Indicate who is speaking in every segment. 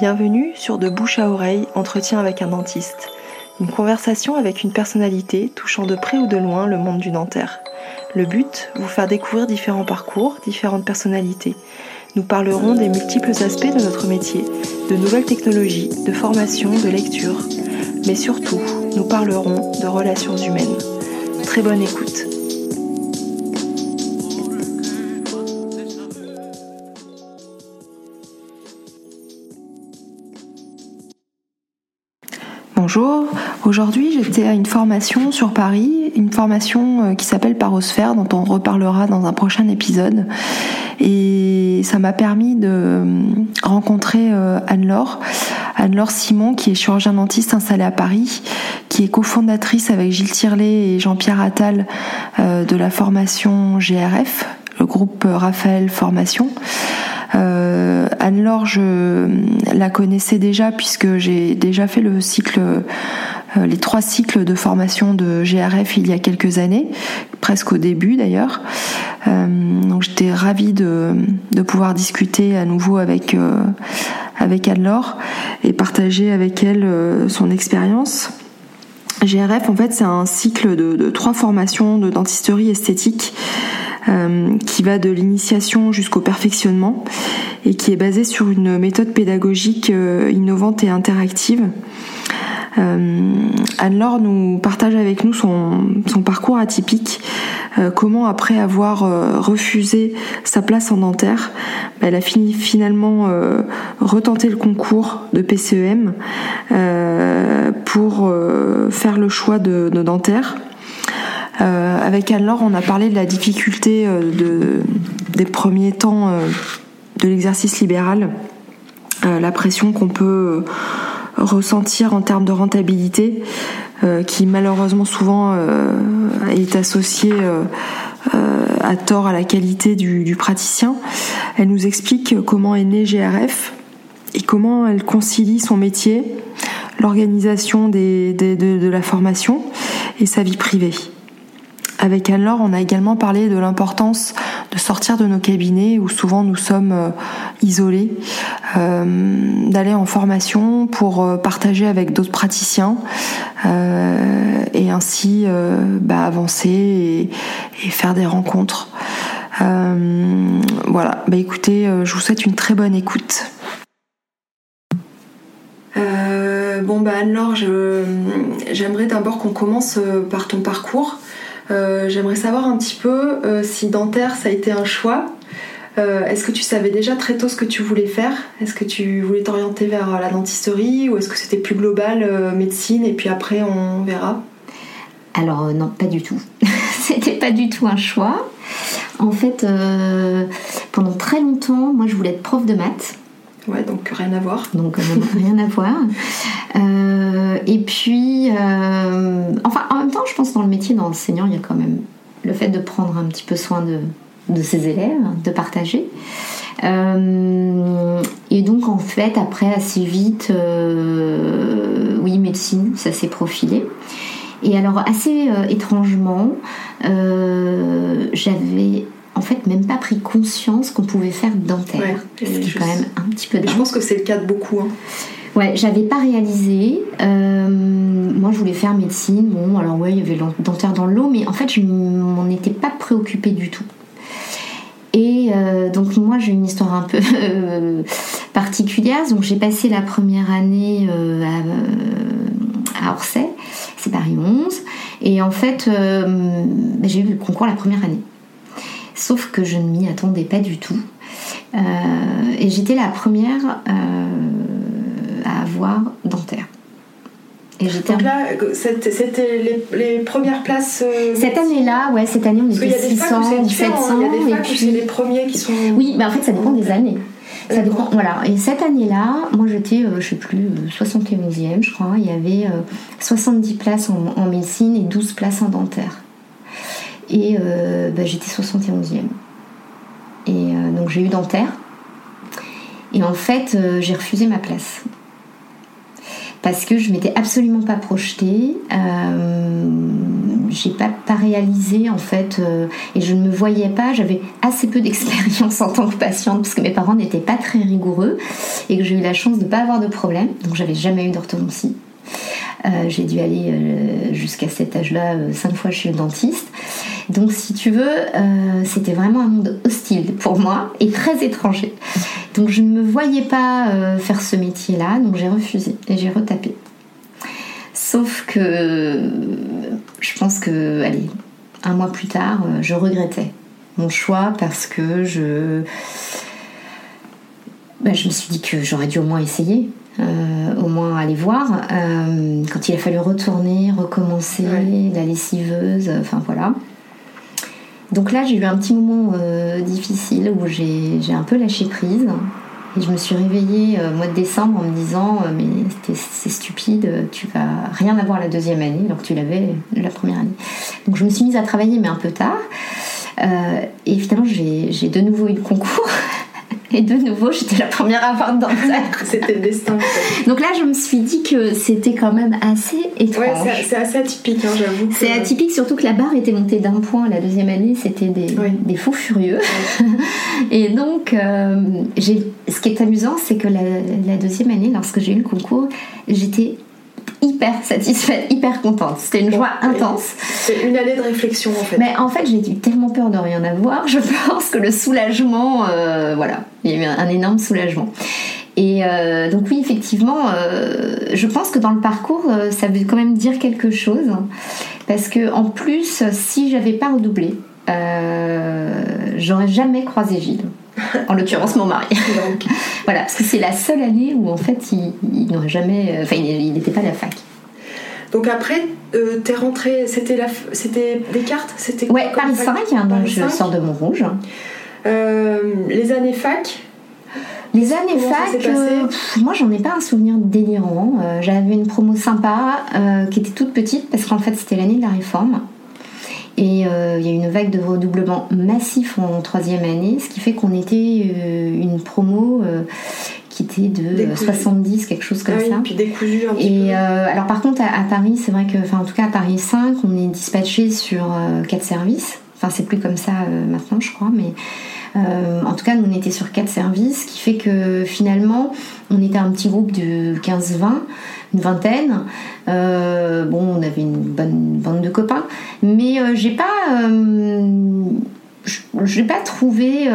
Speaker 1: Bienvenue sur De bouche à oreille, entretien avec un dentiste. Une conversation avec une personnalité touchant de près ou de loin le monde du dentaire. Le but, vous faire découvrir différents parcours, différentes personnalités. Nous parlerons des multiples aspects de notre métier, de nouvelles technologies, de formation, de lecture. Mais surtout, nous parlerons de relations humaines. Très bonne écoute. Bonjour, aujourd'hui j'étais à une formation sur Paris, une formation euh, qui s'appelle Parosphère dont on reparlera dans un prochain épisode. Et ça m'a permis de euh, rencontrer euh, Anne-Laure, Anne-Laure Simon qui est chirurgien dentiste installée à Paris, qui est cofondatrice avec Gilles Tirlet et Jean-Pierre Attal de la formation GRF, le groupe Raphaël Formation. Euh, Anne-Laure, je la connaissais déjà puisque j'ai déjà fait le cycle, euh, les trois cycles de formation de GRF il y a quelques années, presque au début d'ailleurs. Euh, donc j'étais ravie de, pouvoir discuter à nouveau avec avec Anne-Laure et partager avec elle son expérience. GRF, en fait, c'est un cycle de, trois formations de dentisterie esthétique euh, qui va de l'initiation jusqu'au perfectionnement et qui est basé sur une méthode pédagogique euh, innovante et interactive. Euh, Anne-Laure nous partage avec nous son, parcours atypique, comment après avoir refusé sa place en dentaire, bah, elle a fini finalement retenter le concours de PCEM pour faire le choix de dentaire. Euh, avec Anne-Laure, on a parlé de la difficulté euh, de, des premiers temps euh, de l'exercice libéral, la pression qu'on peut ressentir en termes de rentabilité, qui malheureusement souvent est associée à tort à la qualité du, praticien. Elle nous explique comment est né GRF et comment elle concilie son métier, l'organisation de la formation et sa vie privée. Avec Anne-Laure, on a également parlé de l'importance de sortir de nos cabinets où souvent nous sommes euh, isolés, euh, d'aller en formation pour euh, partager avec d'autres praticiens et ainsi bah, avancer et, faire des rencontres. voilà, bah écoutez, je vous souhaite une très bonne écoute. bon bah Anne-Laure, j'aimerais d'abord qu'on commence par ton parcours. Euh, j'aimerais savoir un petit peu euh, si dentaire ça a été un choix. Euh, est-ce que tu savais déjà très tôt ce que tu voulais faire? Est-ce que tu voulais t'orienter vers la dentisterie ou est-ce que c'était plus global, médecine, et puis après on verra?
Speaker 2: Alors non, pas du tout. c'était pas du tout un choix. En fait, pendant très longtemps, moi je voulais être prof de maths.
Speaker 1: Ouais, donc rien à voir.
Speaker 2: Donc rien à voir. Euh, et puis, euh, enfin, en même temps, je pense dans le métier d'enseignant, il y a quand même le fait de prendre un petit peu soin de, de ses élèves, de partager. Euh, et donc, en fait, après, assez vite, oui, médecine, ça s'est profilé. Et alors, assez étrangement, j'avais en fait même pas pris conscience qu'on pouvait faire dentaire.
Speaker 1: c'est quand même un petit peu Je pense que c'est le cas de beaucoup. Hein.
Speaker 2: Ouais, j'avais pas réalisé. Euh, moi, je voulais faire médecine. Bon, alors ouais, il y avait dentaire dans l'eau, mais en fait, je m'en étais pas préoccupée du tout. Et euh, donc moi j'ai une histoire un peu particulière. Donc j'ai passé la première année euh, à, Orsay, c'est Paris 11, et en fait j'ai eu le concours la première année. Sauf que je ne m'y attendais pas du tout. et j'étais la première à avoir dentaire.
Speaker 1: Et Donc là, c'était les, premières places. Euh,
Speaker 2: cette année-là, ouais, cette année on était 600, 700. Il y a des
Speaker 1: puis c'est les premiers qui sont.
Speaker 2: Oui, mais en fait ça dépend des années. Ça dépend, voilà. Et cette année-là, moi j'étais, euh, je sais plus, 71e, euh, je crois. Il y avait 70 places en, médecine et 12 places en dentaire. Et bah, j'étais 71e. Et donc j'ai eu dentaire. Et en fait, j'ai refusé ma place parce que je m'étais absolument pas projetée. Euh, j'ai pas, pas réalisé en fait, et je ne me voyais pas. J'avais assez peu d'expérience en tant que patiente parce que mes parents n'étaient pas très rigoureux et que j'ai eu la chance de pas avoir de problème. Donc j'avais jamais eu d'orthodontie. j'ai dû aller jusqu'à cet âge-là cinq fois chez le dentiste. Donc si tu veux, c'était vraiment un monde hostile pour moi et très étranger. Donc je ne me voyais pas faire ce métier-là, donc j'ai refusé et j'ai retapé. Sauf que je pense que, allez, un mois plus tard, euh, je regrettais mon choix parce que je, ben, je me suis dit que j'aurais dû au moins essayer, euh, au moins aller voir. Euh, quand il a fallu retourner, recommencer, la lessiveuse, enfin voilà. Donc là, j'ai eu un petit moment difficile où j'ai un peu lâché prise. Et je me suis réveillée au mois de décembre en me disant Mais c'est stupide, tu vas rien avoir la deuxième année alors que tu l'avais la première année. Donc je me suis mise à travailler, mais un peu tard. Euh, et finalement, j'ai de nouveau eu le concours. Et de nouveau, j'étais la première à avoir dentaire.
Speaker 3: c'était le destin.
Speaker 2: Donc là, je me suis dit que c'était quand même assez étrange.
Speaker 3: Ouais, c'est assez atypique, hein, j'avoue.
Speaker 2: C'est atypique, surtout que la barre était montée d'un point. La deuxième année, c'était des, des, faux furieux. et donc, euh, ce qui est amusant, c'est que la, la deuxième année, lorsque j'ai eu le concours, j'étais hyper satisfaite, hyper contente. C'était une joie intense.
Speaker 3: C'est une année de réflexion en fait.
Speaker 2: Mais en fait, j'ai eu tellement peur de rien avoir. Je pense que le soulagement, euh, voilà, il y a eu un, énorme soulagement. Et euh, donc oui, effectivement, euh, je pense que dans le parcours, ça veut quand même dire quelque chose. Parce que en plus, si j'avais pas redoublé, j'aurais jamais croisé Gilles en l'occurrence mon mari. voilà, parce que c'est la seule année où en fait il, n'aurait jamais, enfin il n'était pas à la fac.
Speaker 3: Donc après, euh, t'es rentrée, c'était la, c'était cartes c'était
Speaker 2: Ouais, Paris 5, hein, donc je sors de Montrouge.
Speaker 3: Euh, les années fac.
Speaker 2: Les années fac, euh, moi j'en ai pas un souvenir délirant. Euh, j'avais une promo sympa qui était toute petite parce qu'en fait c'était l'année de la réforme. Et euh, il y a eu une vague de redoublement massif en troisième année, ce qui fait qu'on était euh, une promo euh, qui était de 70, quelque chose comme ah ça.
Speaker 3: Puis décousu un
Speaker 2: petit et, alors par contre à, Paris, c'est vrai que, enfin en tout cas à Paris 5, on est dispatché sur quatre services. Enfin c'est plus comme ça maintenant je crois, mais en tout cas nous on était sur quatre services, ce qui fait que finalement on était un petit groupe de 15-20 une vingtaine. Euh, bon, on avait une bonne bande de copains, mais euh, j'ai pas, euh, j'ai pas trouvé,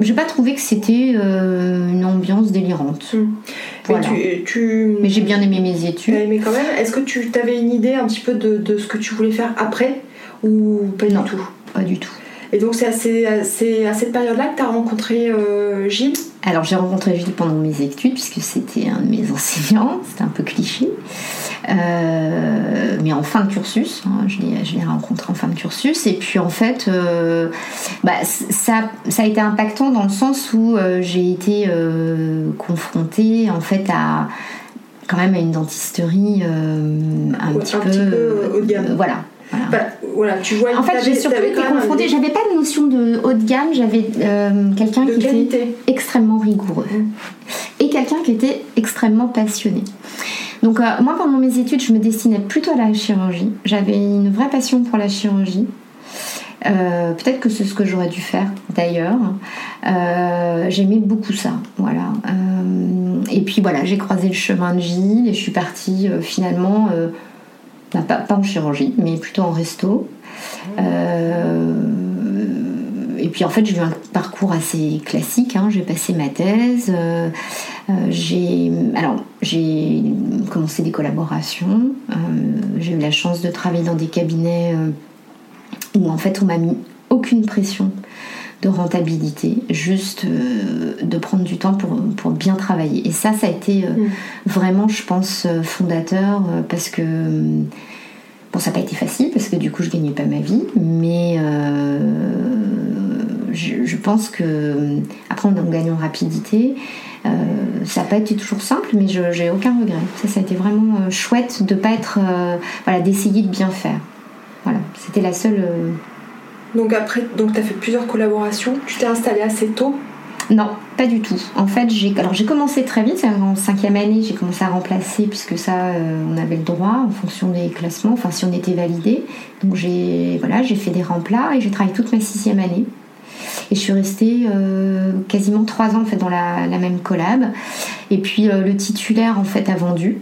Speaker 2: j'ai pas trouvé que c'était une ambiance délirante. Mais, tu, mais j'ai bien aimé mes études.
Speaker 3: Mais quand même, est-ce que tu avais une idée un petit peu de, ce que tu voulais faire après ou pas du tout?
Speaker 2: Pas du tout.
Speaker 3: Et donc c'est à, cette période-là que tu as rencontré Gilles
Speaker 2: alors j'ai rencontré Gilles pendant mes études puisque c'était un de mes enseignants, c'était un peu cliché. Euh, mais en fin de cursus, hein, je l'ai rencontré en fin de cursus et puis en fait euh, bah, ça, ça a été impactant dans le sens où euh, j'ai été confrontée en fait à quand même à une dentisterie un, petit, peu,
Speaker 3: haut de gamme.
Speaker 2: voilà
Speaker 3: voilà. tu vois,
Speaker 2: en fait, j'ai surtout été confrontée. J'avais pas de notion de haut de gamme. J'avais euh, quelqu'un qui était extrêmement rigoureux mmh. et quelqu'un qui était extrêmement passionné. Donc euh, moi, pendant mes études, je me destinais plutôt à la chirurgie. J'avais une vraie passion pour la chirurgie. Euh, peut-être que c'est ce que j'aurais dû faire d'ailleurs. J'aimais beaucoup ça, voilà. et puis voilà, j'ai croisé le chemin de Gilles et je suis partie finalement pas, en chirurgie, mais plutôt en resto. Euh, et puis en fait, j'ai eu un parcours assez classique. Hein. J'ai passé ma thèse. Euh, euh, j'ai commencé des collaborations. j'ai eu la chance de travailler dans des cabinets où en fait on m'a mis aucune pression de rentabilité, juste de prendre du temps pour, pour, bien travailler. Et ça, ça a été mm. vraiment, je pense, fondateur parce que Bon, ça n'a pas été facile parce que du coup, je gagnais pas ma vie, mais euh, je, pense que après, en gagnant en rapidité, euh, ça n'a pas été toujours simple, mais je j'ai aucun regret. Ça, ça a été vraiment euh, chouette de pas être, voilà, d'essayer de bien faire. Voilà, c'était la seule.
Speaker 3: Donc après, donc tu as fait plusieurs collaborations. Tu t'es installée assez tôt?
Speaker 2: Non, pas du tout. En fait, j'ai alors j'ai commencé très vite, en cinquième année, j'ai commencé à remplacer puisque ça, euh, on avait le droit en fonction des classements, enfin si on était validé. Donc j'ai voilà, j'ai fait des remplats et j'ai travaillé toute ma sixième année. Et je suis restée euh, quasiment trois ans en fait dans la, même collab. Et puis euh, le titulaire en fait a vendu,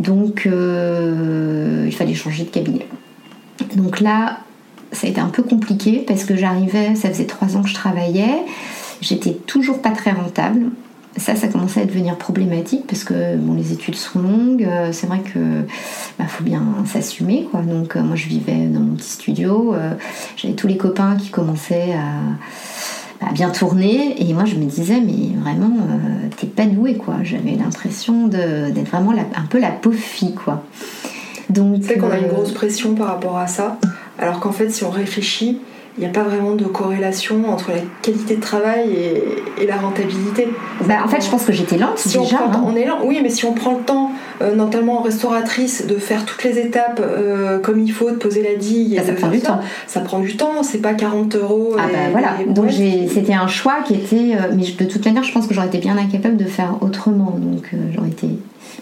Speaker 2: donc il fallait changer de cabinet. Donc là, ça a été un peu compliqué parce que j'arrivais, ça faisait trois ans que je travaillais, j'étais toujours pas très rentable. Ça, ça commençait à devenir problématique parce que bon, les études sont longues. Euh, c'est vrai que bah, faut bien s'assumer, quoi. Donc euh, moi, je vivais dans mon petit studio. Euh, j'avais tous les copains qui commençaient à, bien tourner et moi je me disais mais vraiment t'es pas douée quoi j'avais l'impression d'être vraiment un peu la pauvre fille quoi
Speaker 3: donc c'est qu'on a une grosse pression par rapport à ça alors qu'en fait, si on réfléchit, il n'y a pas vraiment de corrélation entre la qualité de travail et, la rentabilité.
Speaker 2: Bah, en fait, je pense que j'étais lente
Speaker 3: si
Speaker 2: déjà.
Speaker 3: On, hein. on, est lent, oui, mais si on prend le temps, euh, notamment en restauratrice, de faire toutes les étapes euh, comme il faut, de poser la digue,
Speaker 2: bah, ça prend du temps.
Speaker 3: Ça prend du temps, c'est pas 40 euros.
Speaker 2: Ah bah voilà, donc c'était un choix qui était. Euh, mais de toute manière, je pense que j'aurais été bien incapable de faire autrement. Donc j'aurais été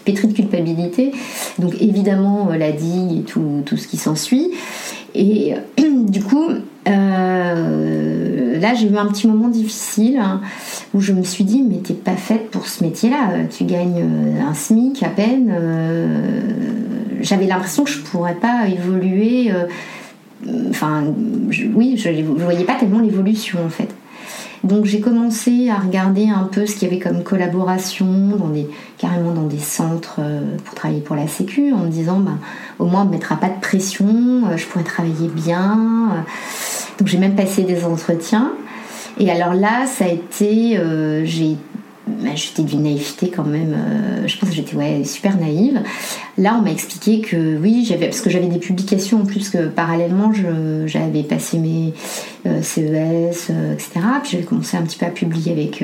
Speaker 2: pétrie de culpabilité. Donc évidemment, la digue et tout, tout ce qui s'ensuit. Et du coup, euh, là, j'ai eu un petit moment difficile hein, où je me suis dit, mais t'es pas faite pour ce métier-là. Tu gagnes euh, un SMIC à peine. Euh, j'avais l'impression que je pourrais pas évoluer. enfin, oui, je ne voyais pas tellement l'évolution en fait. Donc j'ai commencé à regarder un peu ce qu'il y avait comme collaboration, dans des, carrément dans des centres euh, pour travailler pour la Sécu, en me disant bah, au moins on ne mettra pas de pression, euh, je pourrais travailler bien. Donc j'ai même passé des entretiens. Et alors là, ça a été, euh, j'étais d'une naïveté quand même. Euh, je pense que j'étais ouais, super naïve. Là, on m'a expliqué que oui, j'avais parce que j'avais des publications en plus que parallèlement, j'avais passé mes euh, CES, euh, etc. Puis j'avais commencé un petit peu à publier avec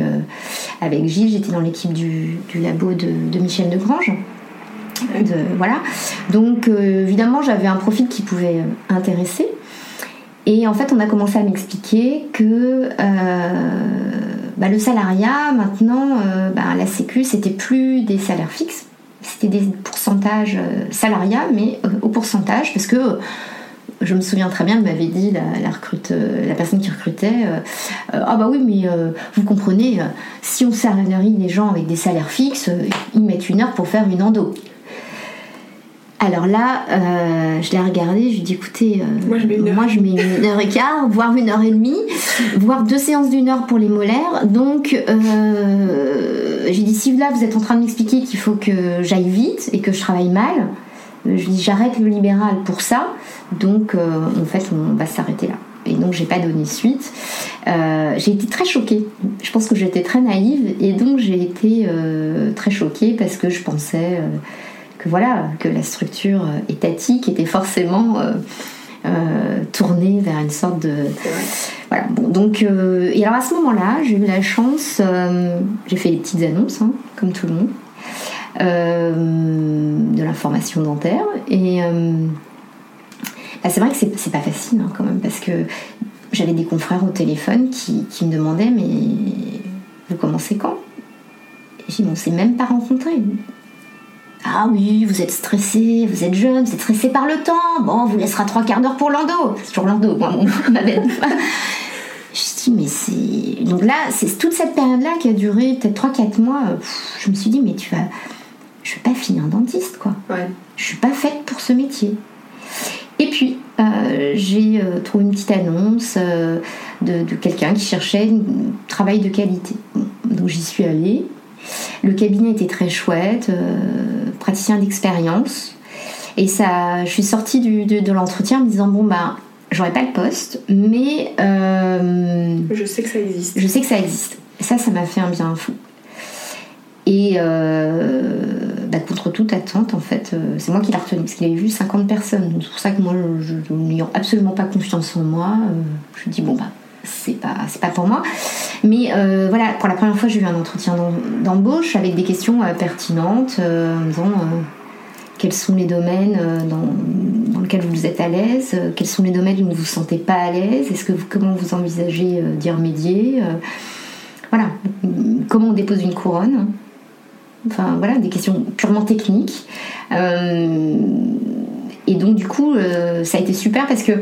Speaker 2: avec Gilles. J'étais dans l'équipe du, du, labo de, de Michel Degrange. De, voilà. Donc évidemment, j'avais un profil qui pouvait intéresser. Et en fait, on a commencé à m'expliquer que bah, le salariat, maintenant, euh, bah, la Sécu, c'était plus des salaires fixes, c'était des pourcentages euh, salariats, mais euh, au pourcentage, parce que je me souviens très bien, elle m'avait dit, la, recrute, la personne qui recrutait, ah bah oui, mais vous comprenez, si on salarie les gens avec des salaires fixes, ils mettent une heure pour faire une endo. Alors là, euh, je l'ai regardé, je lui ai dit écoutez,
Speaker 3: euh, moi, je mets
Speaker 2: une heure. et quart, voire une heure et demie, voire deux séances d'une heure pour les molaires. Donc, euh, j'ai dit si là vous êtes en train de m'expliquer qu'il faut que j'aille vite et que je travaille mal, je lui dis j'arrête le libéral pour ça. Donc, en fait, on va s'arrêter là. Et donc, j'ai pas donné suite. j'ai été très choquée. Je pense que j'étais très naïve et donc j'ai été très choquée parce que je pensais que voilà, que la structure euh, étatique était forcément euh, euh, tournée vers une sorte de. Voilà. Bon, donc, et alors à ce moment-là, j'ai eu la chance, j'ai fait des petites annonces, hein, comme tout le monde, de l'information dentaire. Et bah, c'est vrai que c'est pas facile hein, quand même, parce que j'avais des confrères au téléphone qui, me demandaient Mais vous commencez quand? Et j'ai dit On s'est même pas rencontrés. Ah oui, vous êtes stressé, vous êtes jeune, vous êtes stressé par le temps. Bon, on vous laissera trois quarts d'heure pour l'endo. C'est toujours l'endo, moi, mon, ma belle. je dis, mais c'est. Donc là, c'est toute cette période-là qui a duré peut-être 3-4 mois. je me suis dit, mais tu vas. Je vais pas finir dentiste, quoi.
Speaker 3: Ouais.
Speaker 2: Je suis pas faite pour ce métier. Et puis, euh, j'ai euh, trouvé une petite annonce euh, de, de quelqu'un qui cherchait un travail de qualité. Donc j'y suis allée. Le cabinet était très chouette, euh, praticien d'expérience. Et ça, je suis sortie du, de, l'entretien en me disant bon ben, j'aurais pas le poste, mais
Speaker 3: euh, je sais que ça existe.
Speaker 2: Je sais que ça existe. Et ça, ça m'a fait un bien fou. Et euh, bah, contre toute attente, en fait, c'est moi qui l'ai retenu parce qu'il avait vu 50 personnes. C'est pour ça que moi, n'ayant absolument pas confiance en moi, je me dis bon bah c'est pas pas pour moi mais euh, voilà pour la première fois j'ai eu un entretien d'embauche avec des questions euh, pertinentes euh, en disant quels sont les domaines dans, dans, lesquels vous êtes à l'aise quels sont les domaines où vous ne vous sentez pas à l'aise est-ce que vous, comment vous envisagez d'y remédier voilà comment on dépose une couronne. Enfin voilà, des questions purement techniques. et donc du coup, ça a été super parce que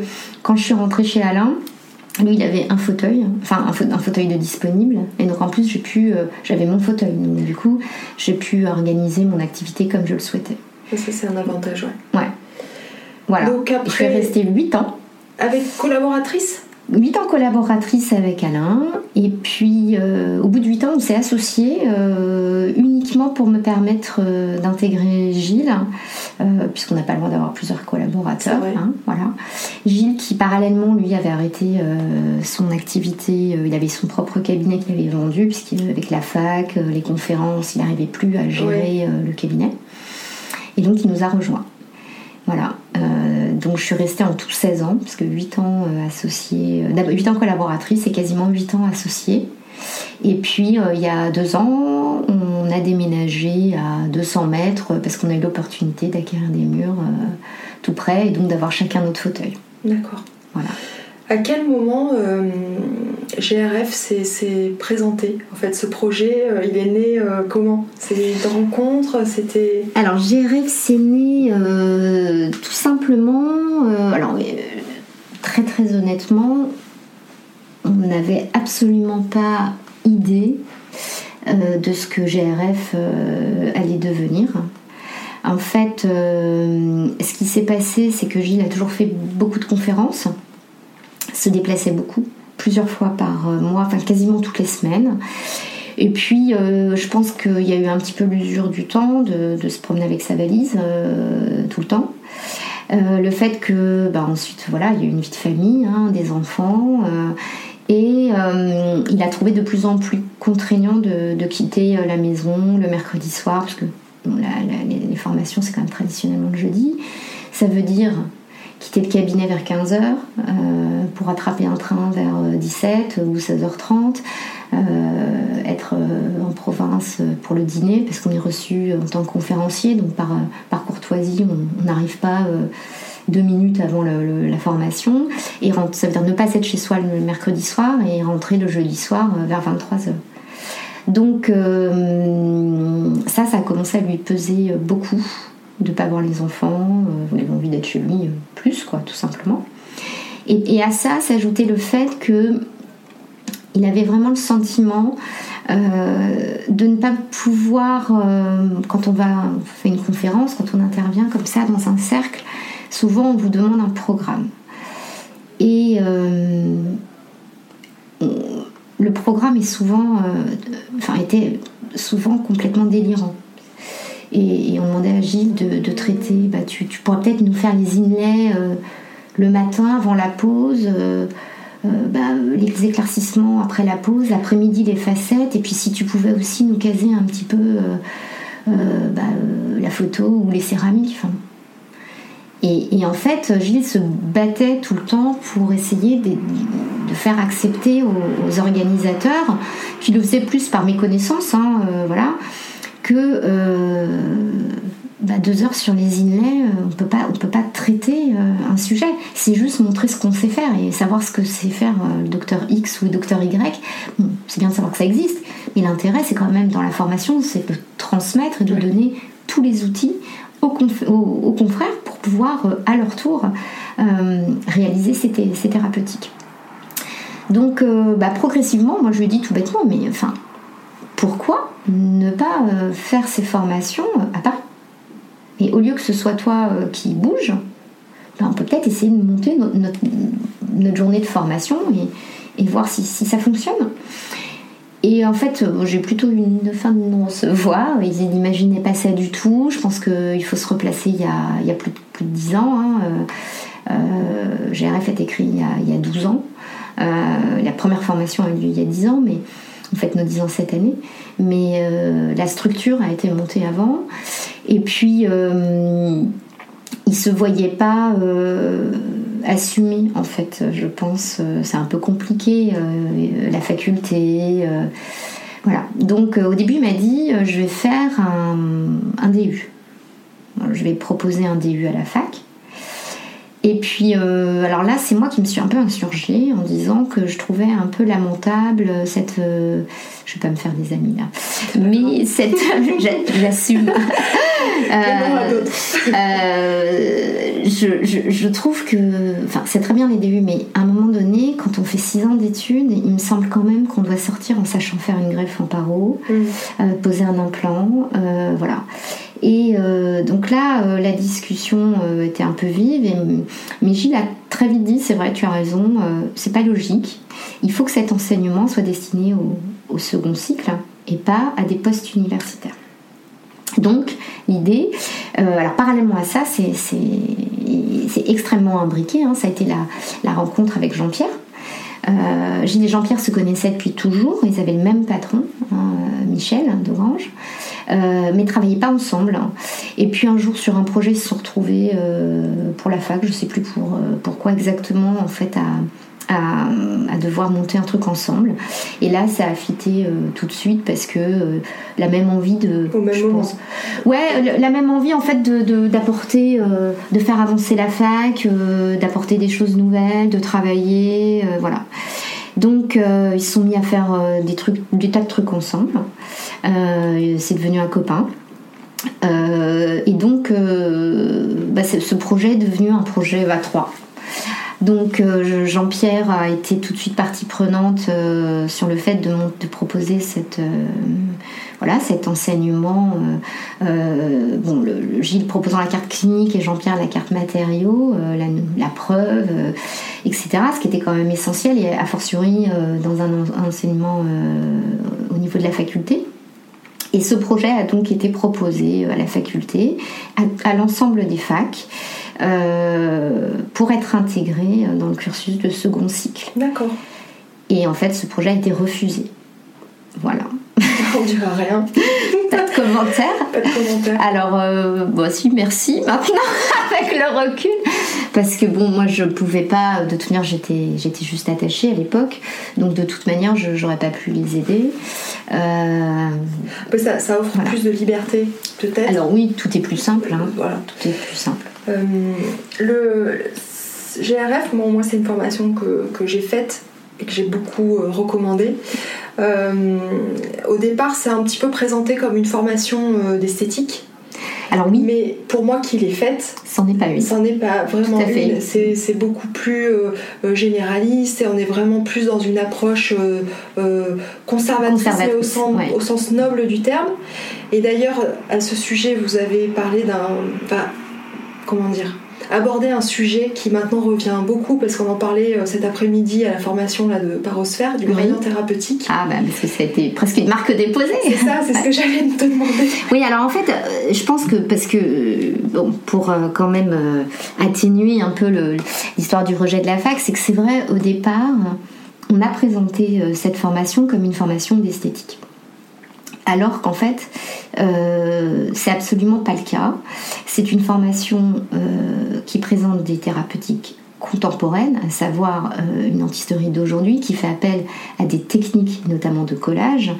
Speaker 2: quand je suis rentrée chez Alain, lui, il avait un fauteuil, enfin un, fauteuil de disponible, et donc en plus j'ai pu, j'avais mon fauteuil, donc du coup j'ai pu organiser mon activité comme je le souhaitais.
Speaker 3: ça c'est un avantage, ouais.
Speaker 2: Ouais. Voilà. Donc après, je suis restée 8 ans.
Speaker 3: Avec collaboratrice?
Speaker 2: 8 ans collaboratrice avec Alain, et puis euh, au bout de 8 ans, on s'est associés euh, uniquement pour me permettre euh, d'intégrer Gilles, puisqu'on n'a pas le droit d'avoir plusieurs collaborateurs. Hein, voilà. Gilles, qui parallèlement, lui, avait arrêté son activité, il avait son propre cabinet qu'il avait vendu, puisqu'avec la fac, les conférences, il n'arrivait plus à gérer le cabinet. Et donc, il nous a rejoints. Voilà. Euh, donc je suis restée en tout 16 ans, parce que 8 ans euh, associée, 8 euh, ans collaboratrice et quasiment 8 ans associée. Et puis il y a deux ans, on a déménagé à 200 mètres parce qu'on a eu l'opportunité d'acquérir des murs tout près et donc d'avoir chacun notre fauteuil.
Speaker 3: D'accord.
Speaker 2: Voilà.
Speaker 3: À quel moment euh, GRF s'est présenté En fait, ce projet, euh, il est né euh, comment? C'est une rencontre C'était
Speaker 2: Alors GRF c'est né tout simplement. alors très très honnêtement, on n'avait absolument pas idée de ce que GRF allait devenir. En fait, ce qui s'est passé, c'est que Gilles a toujours fait beaucoup de conférences se déplaçait beaucoup, plusieurs fois par euh, mois, enfin quasiment toutes les semaines. Et puis, euh, je pense qu'il y a eu un petit peu l'usure du temps de, se promener avec sa valise euh, tout le temps. le fait que, bah, ensuite, voilà, il y a eu une vie de famille, hein, des enfants, et il a trouvé de plus en plus contraignant de, quitter la maison le mercredi soir, parce que les, formations, c'est quand même traditionnellement le jeudi. Ça veut dire quitter le cabinet vers 15h euh, pour attraper un train vers 17 euh, ou 16h30, euh, être en province pour le dîner parce qu'on est reçu en tant que conférencier, donc par, par courtoisie, on n'arrive pas deux minutes avant la formation, et ça veut dire ne pas être chez soi le mercredi soir et rentrer le jeudi soir vers 23h. Donc ça, ça a commencé à lui peser beaucoup de pas voir les enfants, euh, il avait envie d'être chez lui euh, plus, quoi, tout simplement. Et, à ça s'ajoutait le fait que il avait vraiment le sentiment euh, de ne pas pouvoir, quand on va faire une conférence, quand on intervient comme ça dans un cercle, souvent on vous demande un programme. Et le programme est était souvent complètement délirant. Et, on demandait à Gilles de, traiter, bah, tu, pourrais peut-être nous faire les inlays euh, le matin avant la pause, euh, euh, bah, les éclaircissements après la pause, l'après-midi les facettes, et puis si tu pouvais aussi nous caser un petit peu bah, la photo ou les céramiques. Et, en fait, Gilles se battait tout le temps pour essayer de, faire accepter aux, organisateurs, qui le faisaient plus par méconnaissance, hein, voilà, que euh, bah, deux heures sur les inlays, euh, on peut pas, on peut pas traiter euh, un sujet. C'est juste montrer ce qu'on sait faire et savoir ce que sait faire le docteur X ou le docteur Y. c'est bien de savoir que ça existe, mais l'intérêt, c'est quand même dans la formation, c'est de transmettre et de donner tous les outils aux, confrères pour pouvoir, à leur tour, réaliser ces, thérapeutiques. Donc, bah, progressivement, moi je lui dis tout bêtement, mais enfin, pourquoi ne pas euh, faire ces formations euh, à Paris Et au lieu que ce soit toi euh, qui bouge, ben, on peut peut-être essayer de monter notre, journée de formation et, voir si, ça fonctionne. Et en fait, j'ai plutôt une fin de non-recevoir. Ils n'imaginaient pas ça du tout. Je pense qu'il faut se replacer il y a, plus, de, 10 ans. Hein. GRF est écrit il y a, 12 ans. la première formation a eu lieu il y a 10 ans, mais en fait nos 10 ans cette année, mais euh, la structure a été montée avant. Et puis, euh, il se voyait pas euh, assumer, en fait, je pense. C'est un peu compliqué, la faculté. voilà. Donc, au début, il m'a dit je vais faire un, un DU. Je vais proposer un DU à la fac. Et puis, euh, alors là, c'est moi qui me suis un peu insurgée en disant que je trouvais un peu lamentable cette. Euh, je vais pas me faire des amis là. Mais cette. J'assume. Euh, je, je, trouve que. Enfin, c'est très bien les débuts, mais à un moment donné, quand on fait 6 ans d'études, il me semble quand même qu'on doit sortir en sachant faire une greffe en paro, mm. poser un implant, voilà. Et euh, donc là, euh, la discussion euh, était un peu vive, et, mais Gilles a très vite dit, c'est vrai, tu as raison, c'est pas logique. Il faut que cet enseignement soit destiné au, second cycle et pas à des postes universitaires. Donc l'idée, alors parallèlement à ça, c'est extrêmement imbriqué, hein. ça a été la, rencontre avec Jean-Pierre. Gilles et Jean-Pierre se connaissaient depuis toujours, ils avaient le même patron, hein, Michel d'Orange. Euh, mais travaillaient pas ensemble. Et puis un jour sur un projet, ils se sont retrouvés euh, pour la fac, je sais plus pour, euh, pourquoi exactement, en fait, à, à, devoir monter un truc ensemble. Et là, ça a fité tout de suite parce que la même envie de.
Speaker 1: je pense.
Speaker 2: Ouais, la même envie en fait de, d'apporter, de, faire avancer la fac, d'apporter des choses nouvelles, de travailler, voilà. Donc ils se sont mis à faire des trucs, des tas de trucs ensemble. Euh, c'est devenu un copain. Euh, et donc, euh, bah, ce projet est devenu un projet à trois. Donc Jean-Pierre a été tout de suite partie prenante sur le fait de, proposer voilà, cet enseignement. Gilles proposant la carte clinique et Jean-Pierre la carte matériaux, la, preuve, etc. Ce qui était quand même essentiel et a fortiori dans un enseignement au niveau de la faculté. Et ce projet a donc été proposé à la faculté, à, l'ensemble des facs, euh, pour être intégré dans le cursus de second cycle.
Speaker 1: D'accord.
Speaker 2: Et en fait, ce projet a été refusé. Voilà.
Speaker 1: On dira rien.
Speaker 2: Pas de commentaire.
Speaker 1: Pas de commentaire.
Speaker 2: Alors, euh, bon, si, merci maintenant, avec le recul. Parce que, bon, moi, je pouvais pas, de toute manière, j'étais, j'étais juste attachée à l'époque. Donc, de toute manière, je n'aurais pas pu les aider. Euh,
Speaker 1: ça, ça, offre plus de liberté, peut-être.
Speaker 2: Alors, oui, tout est plus simple. Hein. Voilà. Tout est plus simple.
Speaker 1: Euh, le GRF, moi, c'est une formation que, que j'ai faite et que j'ai beaucoup recommandée. Euh, au départ, c'est un petit peu présenté comme une formation euh, d'esthétique.
Speaker 2: Alors oui.
Speaker 1: Mais pour moi qui l'ai faite,
Speaker 2: c'en est pas une.
Speaker 1: C'en est pas vraiment une. C'est beaucoup plus euh, généraliste et on est vraiment plus dans une approche conservatrice, au, sens, au, sens, noble du terme. Et d'ailleurs, à ce sujet, vous avez parlé d'un. Comment dire aborder un sujet qui maintenant revient beaucoup parce qu'on en parlait euh, cet après-midi à la formation là, de Parosphère, du gradient thérapeutique.
Speaker 2: Ah bah parce que c'était presque une marque déposée.
Speaker 1: C'est ça, c'est ce que j'allais te demander.
Speaker 2: Oui, alors en fait, euh, je pense que parce que euh, bon, pour quand même atténuer un peu l'histoire du rejet de la fac, c'est que c'est vrai au départ, on a présenté cette formation comme une formation d'esthétique alors qu'en fait, euh, c'est absolument pas le cas. C'est une formation euh, qui présente des thérapeutiques contemporaines, à savoir euh, une antisterie d'aujourd'hui qui fait appel à des techniques notamment de collage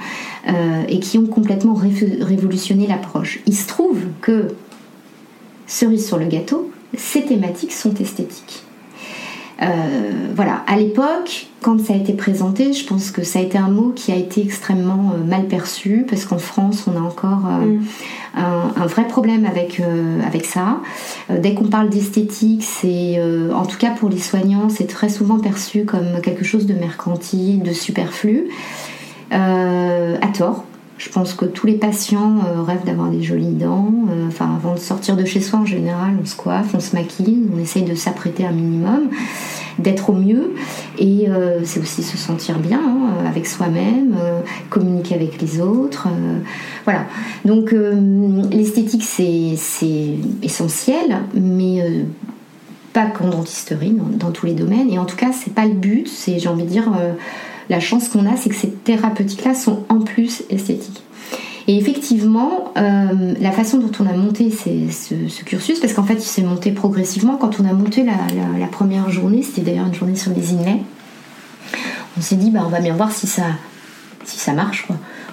Speaker 2: et qui ont complètement révolutionné l'approche. Il se trouve que, cerise sur le gâteau, ces thématiques sont esthétiques. Euh, voilà, à l'époque, quand ça a été présenté, je pense que ça a été un mot qui a été extrêmement euh, mal perçu parce qu'en France, on a encore euh, mm. un, vrai problème avec, avec ça. dès qu'on parle d'esthétique, c'est, en tout cas pour les soignants, c'est très souvent perçu comme quelque chose de mercantile, de superflu, à tort. Je pense que tous les patients rêvent d'avoir des jolies dents. enfin, avant de sortir de chez soi, en général, on se coiffe, on se maquille, on essaye de s'apprêter un minimum d'être au mieux. Et euh, c'est aussi se sentir bien hein, avec soi-même, euh, communiquer avec les autres. Euh, voilà. Donc l'esthétique, c'est essentiel, mais pas qu'en dentisterie, dans, tous les domaines. Et en tout cas, c'est pas le but. C'est, j'ai envie de dire, la chance qu'on a, c'est que ces thérapeutiques-là sont en plus esthétiques. Et effectivement, euh, la façon dont on a monté ce, cursus, parce qu'en fait il s'est monté progressivement, quand on a monté la, première journée, c'était d'ailleurs une journée sur les inlets, on s'est dit bah, on va bien voir si ça, marche.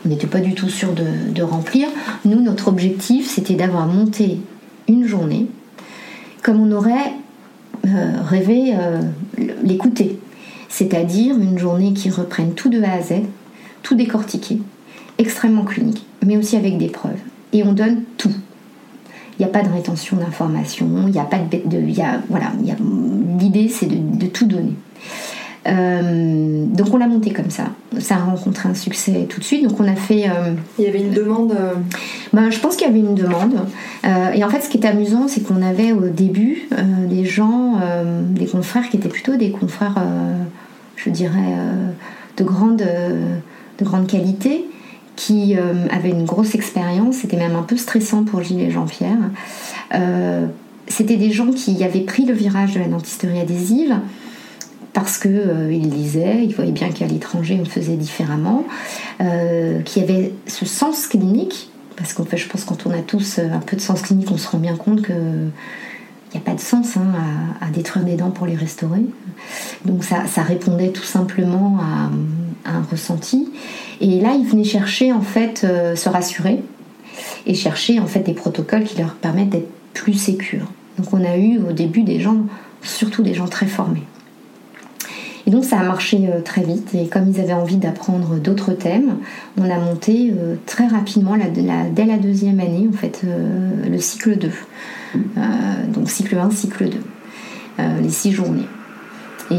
Speaker 2: On n'était pas du tout sûr de, remplir. Nous, notre objectif, c'était d'avoir monté une journée comme on aurait euh, rêver l'écouter. C'est-à-dire une journée qui reprenne tout de A à Z, tout décortiqué, extrêmement clinique, mais aussi avec des preuves. Et on donne tout. Il n'y a pas de rétention d'informations, il n'y a pas de... de y a, voilà, l'idée c'est de, tout donner. Euh, donc on l'a monté comme ça. Ça a rencontré un succès tout de suite. Donc on a fait.
Speaker 1: Euh, il y avait une demande. Euh,
Speaker 2: ben, je pense qu'il y avait une demande. et en fait, ce qui est amusant, c'est qu'on avait au début des gens, des confrères qui étaient plutôt des confrères, je dirais, de grande, de qualité, qui avaient une grosse expérience. C'était même un peu stressant pour Gilles et Jean-Pierre. C'était des gens qui avaient pris le virage de la dentisterie adhésive parce qu'ils euh, lisaient, ils voyaient bien qu'à l'étranger on faisait différemment, euh, qui avait ce sens clinique, parce qu'en fait je pense quand on a tous un peu de sens clinique, on se rend bien compte que n'y a pas de sens hein, à, détruire des dents pour les restaurer. Donc ça, répondait tout simplement à, un ressenti. Et là, ils venaient chercher en fait euh, se rassurer et chercher en fait des protocoles qui leur permettent d'être plus sécures. Donc on a eu au début des gens, surtout des gens très formés. Et donc ça a marché euh, très vite et comme ils avaient envie d'apprendre d'autres thèmes, on a monté euh, très rapidement, dès la deuxième année, en fait, euh, le cycle 2. donc cycle 1, cycle 2. les six journées. Et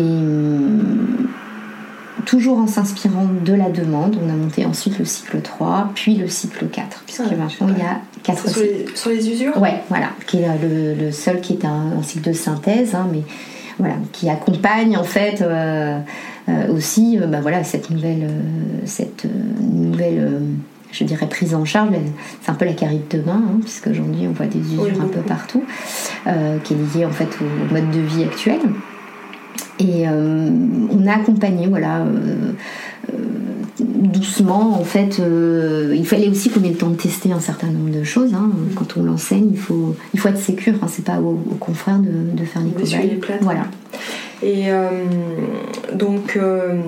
Speaker 2: toujours en s'inspirant de la demande, on a monté ensuite le cycle 3, puis le cycle 4, puisque ah, maintenant il y a 4
Speaker 1: sur les, sur les usures?
Speaker 2: Ouais, voilà, qui est le, seul qui est un, cycle de synthèse, hein, mais voilà, qui accompagne en fait euh, euh, aussi euh, bah, voilà, cette nouvelle, cette nouvelle je dirais prise en charge, c'est un peu la carie de demain, hein, puisque aujourd'hui on voit des usures un peu partout, qui est liée en fait au, mode de vie actuel. Et on a accompagné, voilà, doucement en fait euh, il fallait aussi qu'on ait le temps de tester un certain nombre de choses hein. quand on l'enseigne il faut il faut être sécure hein. c'est pas aux, confrères de, faire les cobayes voilà
Speaker 1: et euh, donc euh,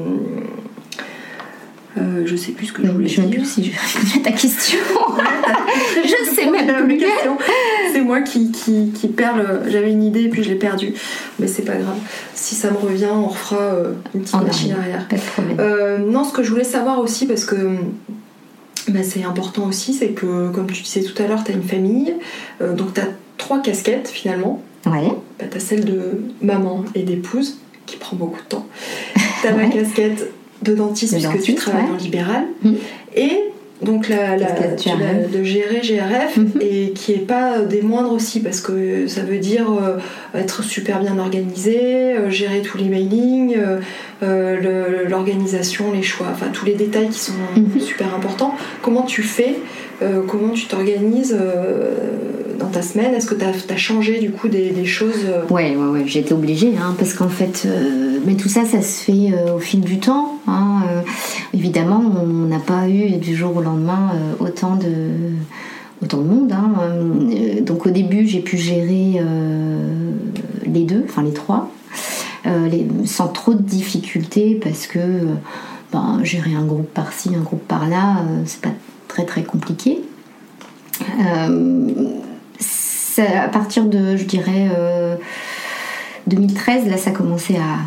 Speaker 1: euh, je sais plus ce que je voulais
Speaker 2: je
Speaker 1: dire.
Speaker 2: plus si je réponds à ta question. je sais même plus.
Speaker 1: C'est moi qui, qui, qui perds le... J'avais une idée et puis je l'ai perdue. Mais c'est pas grave. Si ça me revient, on refera euh, une petite machine arrière. Euh, non, ce que je voulais savoir aussi, parce que bah, c'est important aussi, c'est que, comme tu disais tout à l'heure, tu as une famille. donc tu as trois casquettes finalement.
Speaker 2: Ouais.
Speaker 1: Bah, tu as celle de maman et d'épouse, qui prend beaucoup de temps. Tu as ma casquette de dentiste puisque tu travailles en libéral. Mm. Et donc la, de gérer GRF mm-hmm. et qui est pas des moindres aussi parce que ça veut dire euh, être super bien organisé, euh, gérer tous les mailings, euh, l'organisation, les choix, enfin tous les détails qui sont mm-hmm. super importants. Comment tu fais Comment tu t'organises dans ta semaine Est-ce que tu as, changé du coup des, choses
Speaker 2: Ouais, ouais, ouais, j'ai été obligée hein, parce qu'en fait, mais tout ça, ça se fait au fil du temps. Hein, euh, évidemment, on n'a pas eu du jour au lendemain euh, autant de autant de monde. Hein. Euh, donc au début, j'ai pu gérer les deux, enfin les trois, sans trop de difficultés parce que ben, gérer un groupe par-ci, un groupe par-là, c'est pas très très compliqué. À partir de, je dirais, 2013, là, ça commençait à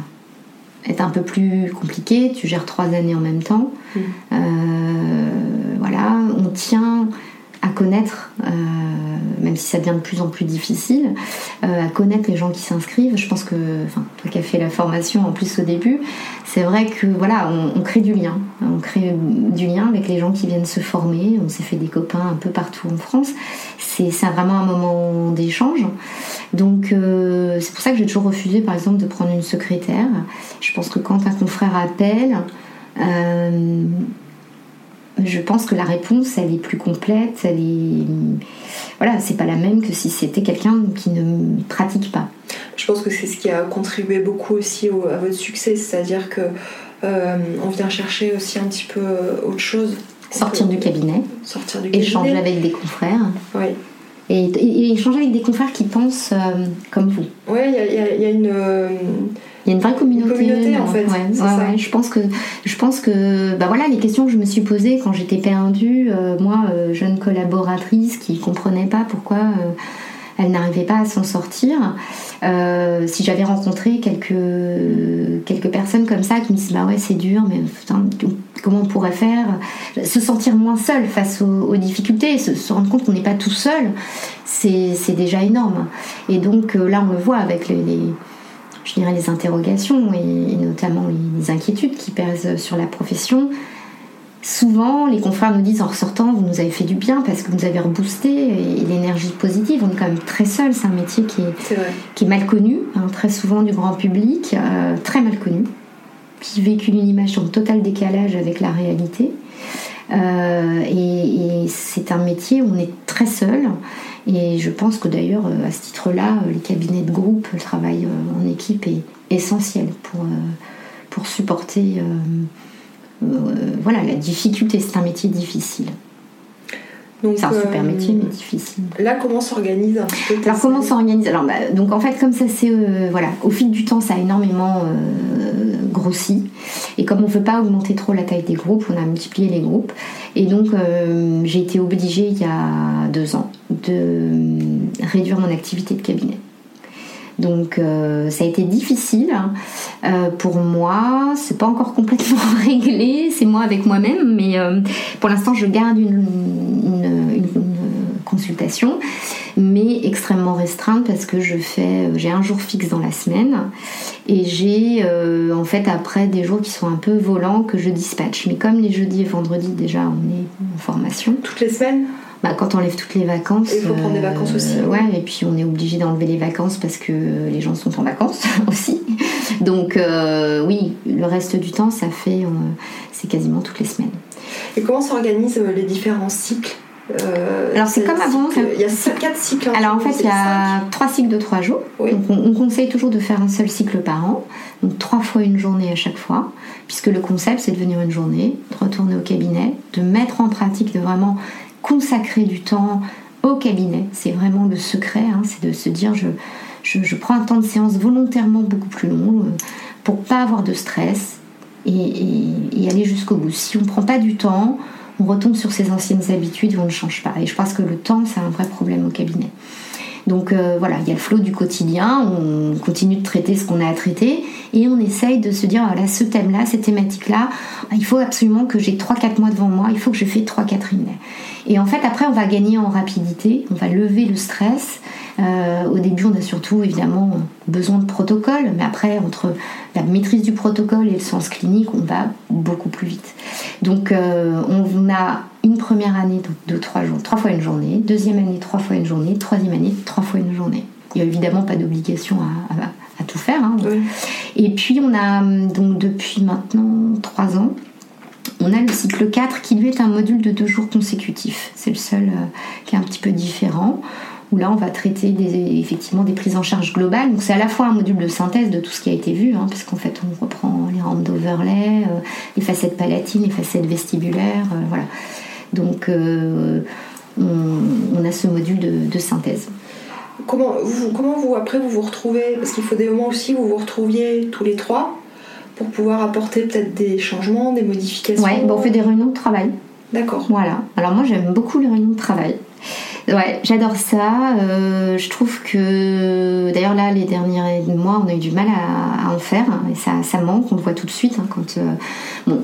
Speaker 2: est un peu plus compliqué. Tu gères trois années en même temps. Mm. Euh, voilà, on tient à connaître, euh, même si ça devient de plus en plus difficile, euh, à connaître les gens qui s'inscrivent. Je pense que, enfin, toi qui as fait la formation en plus au début, c'est vrai que voilà, on, crée du lien. On crée du lien avec les gens qui viennent se former. On s'est fait des copains un peu partout en France. C'est vraiment un moment d'échange. Donc euh, c'est pour ça que j'ai toujours refusé par exemple de prendre une secrétaire. Je pense que quand un confrère appelle, je pense que la réponse elle est plus complète, elle est voilà, c'est pas la même que si c'était quelqu'un qui ne pratique pas.
Speaker 1: Je pense que c'est ce qui a contribué beaucoup aussi à votre succès, c'est-à-dire que euh, on vient chercher aussi un petit peu autre chose.
Speaker 2: Sortir du cabinet,
Speaker 1: sortir du
Speaker 2: cabinet, échanger avec des confrères.
Speaker 1: Oui
Speaker 2: et, échanger avec des confrères qui pensent euh, comme vous.
Speaker 1: Oui, il y, a, une.
Speaker 2: il y a une vraie communauté,
Speaker 1: en fait.
Speaker 2: je pense que, je pense que, bah voilà, les questions que je me suis posées quand j'étais perdue, euh, moi, euh, jeune collaboratrice qui comprenait pas pourquoi elle n'arrivait pas à s'en sortir. Euh, si j'avais rencontré quelques, personnes comme ça qui me disent bah ouais c'est dur mais comment on pourrait faire? Se sentir moins seul face aux, difficultés se, rendre compte qu'on n'est pas tout seul c'est déjà énorme. Et donc euh, là on le voit avec les interrogations et, notamment les, inquiétudes qui pèsent sur la profession souvent les confrères nous disent en ressortant vous nous avez fait du bien parce que vous nous avez reboosté et, l'énergie positive. On est quand même très seul. C'est un métier qui est, qui est mal connu hein, très souvent du grand public euh, très mal connu. Qui véhicule une image en total décalage avec la réalité. Euh, et, c'est un métier où on est très seul. Et je pense que d'ailleurs à ce titre là les cabinets de groupe le travail euh, en équipe est essentiel pour, pour supporter euh, voilà, la difficulté, c'est un métier difficile. C'est un super euh, métier, mais difficile.
Speaker 1: Là, comment s'organise un peu
Speaker 2: Alors, comment s'organise? Alors, bah, donc en fait, comme ça, c'est. Euh, voilà, au fil du temps, ça a énormément grossi. Et comme on ne veut pas augmenter trop la taille des groupes, on a multiplié les groupes. Et donc, j'ai été obligée, il y a deux ans, de réduire mon activité de cabinet. Donc euh, ça a été difficile euh, pour moi. C'est pas encore complètement réglé. C'est moi avec moi-même, mais euh, pour l'instant je garde une, consultation, mais extrêmement restreinte parce que je fais, j'ai un jour fixe dans la semaine et j'ai en fait après des jours qui sont un peu volants que je dispatche. Mais comme les jeudis et vendredis déjà on est en formation.
Speaker 1: Toutes les semaines?
Speaker 2: Bah, quand on enlève toutes les vacances.
Speaker 1: Il faut prendre des vacances aussi.
Speaker 2: Euh, ouais, et puis on est obligé d'enlever les vacances parce que les gens sont en vacances aussi. Donc euh, oui, le reste du temps, ça fait, euh, c'est quasiment toutes les semaines.
Speaker 1: Et comment s'organisent les différents cycles
Speaker 2: alors c'est comme avant.
Speaker 1: Il y a quatre cycles. Hein,
Speaker 2: alors en fait il y a trois cycles de trois jours. Donc on, conseille toujours de faire un seul cycle par an. Donc trois fois une journée à chaque fois. Puisque le concept c'est de venir une journée, de retourner au cabinet, de mettre en pratique, de vraiment consacrer du temps au cabinet. C'est vraiment le secret, hein, c'est de se dire je, prends un temps de séance volontairement beaucoup plus long euh, pour pas avoir de stress et, aller jusqu'au bout. Si on ne prend pas du temps, on retombe sur ses anciennes habitudes et on ne change pas. Et je pense que le temps, c'est un vrai problème au cabinet. Donc euh, voilà, il y a le flot du quotidien, on continue de traiter ce qu'on a à traiter et on essaye de se dire, voilà, ce thème-là, cette thématique-là, il faut absolument que j'ai 3-4 mois devant moi, il faut que je fais 3-4 emails. Et en fait, après, on va gagner en rapidité, on va lever le stress. Euh, au début, on a surtout évidemment besoin de protocole, mais après, entre la maîtrise du protocole et le sens clinique, on va beaucoup plus vite. Donc, euh, on a une première année de, trois jours, trois fois une journée, deuxième année trois fois une journée, troisième année trois fois une journée. Il n'y a évidemment pas d'obligation à, tout faire. Hein. Et puis, on a donc depuis maintenant trois ans on a le cycle 4 qui lui est un module de deux jours consécutifs. C'est le seul euh, qui est un petit peu différent. Où là, on va traiter des, effectivement des prises en charge globales. Donc, c'est à la fois un module de synthèse de tout ce qui a été vu, hein, parce qu'en fait, on reprend les rampes d'overlay, euh, les facettes palatines, les facettes vestibulaires. Euh, voilà. Donc, on, a ce module de, synthèse.
Speaker 1: Comment vous, comment vous, après, vous vous retrouvez? Parce qu'il faut des moments aussi où vous vous retrouviez tous les trois pour pouvoir apporter peut-être des changements, des modifications
Speaker 2: Ouais, on fait des réunions de travail.
Speaker 1: D'accord.
Speaker 2: Voilà. Alors moi j'aime beaucoup les réunions de travail. Ouais, j'adore ça. Euh, je trouve que d'ailleurs là, les derniers mois, on a eu du mal à, en faire et ça, ça, manque. On le voit tout de suite hein, quand euh, bon,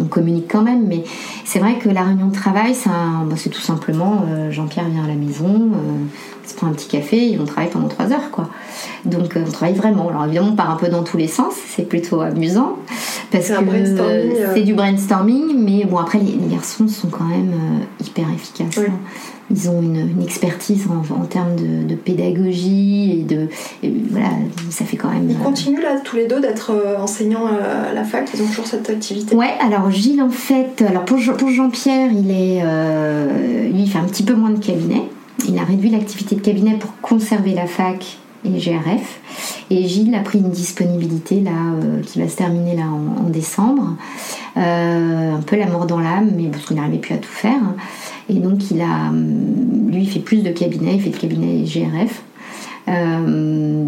Speaker 2: on, communique quand même, mais c'est vrai que la réunion de travail, c'est tout simplement euh, Jean-Pierre vient à la maison, on se prend un petit café et on travaille pendant trois heures, quoi. Donc on travaille vraiment. Alors évidemment, on part un peu dans tous les sens. C'est plutôt amusant parce que c'est du brainstorming, mais bon après les, garçons sont quand même hyper efficaces. Hein ils ont une, expertise en, termes de, pédagogie et de voilà ça fait quand même
Speaker 1: ils continuent là tous les deux d'être euh, enseignants à la fac ils ont toujours cette activité
Speaker 2: ouais alors Gilles en fait alors pour, pour Jean-Pierre il est euh, lui il fait un petit peu moins de cabinet il a réduit l'activité de cabinet pour conserver la fac et GRF et Gilles a pris une disponibilité là euh, qui va se terminer là en, décembre. Un peu la mort dans l'âme mais parce qu'il n'arrivait plus à tout faire. Et donc, il a, lui, il fait plus de cabinets, il fait le cabinet GRF. Euh,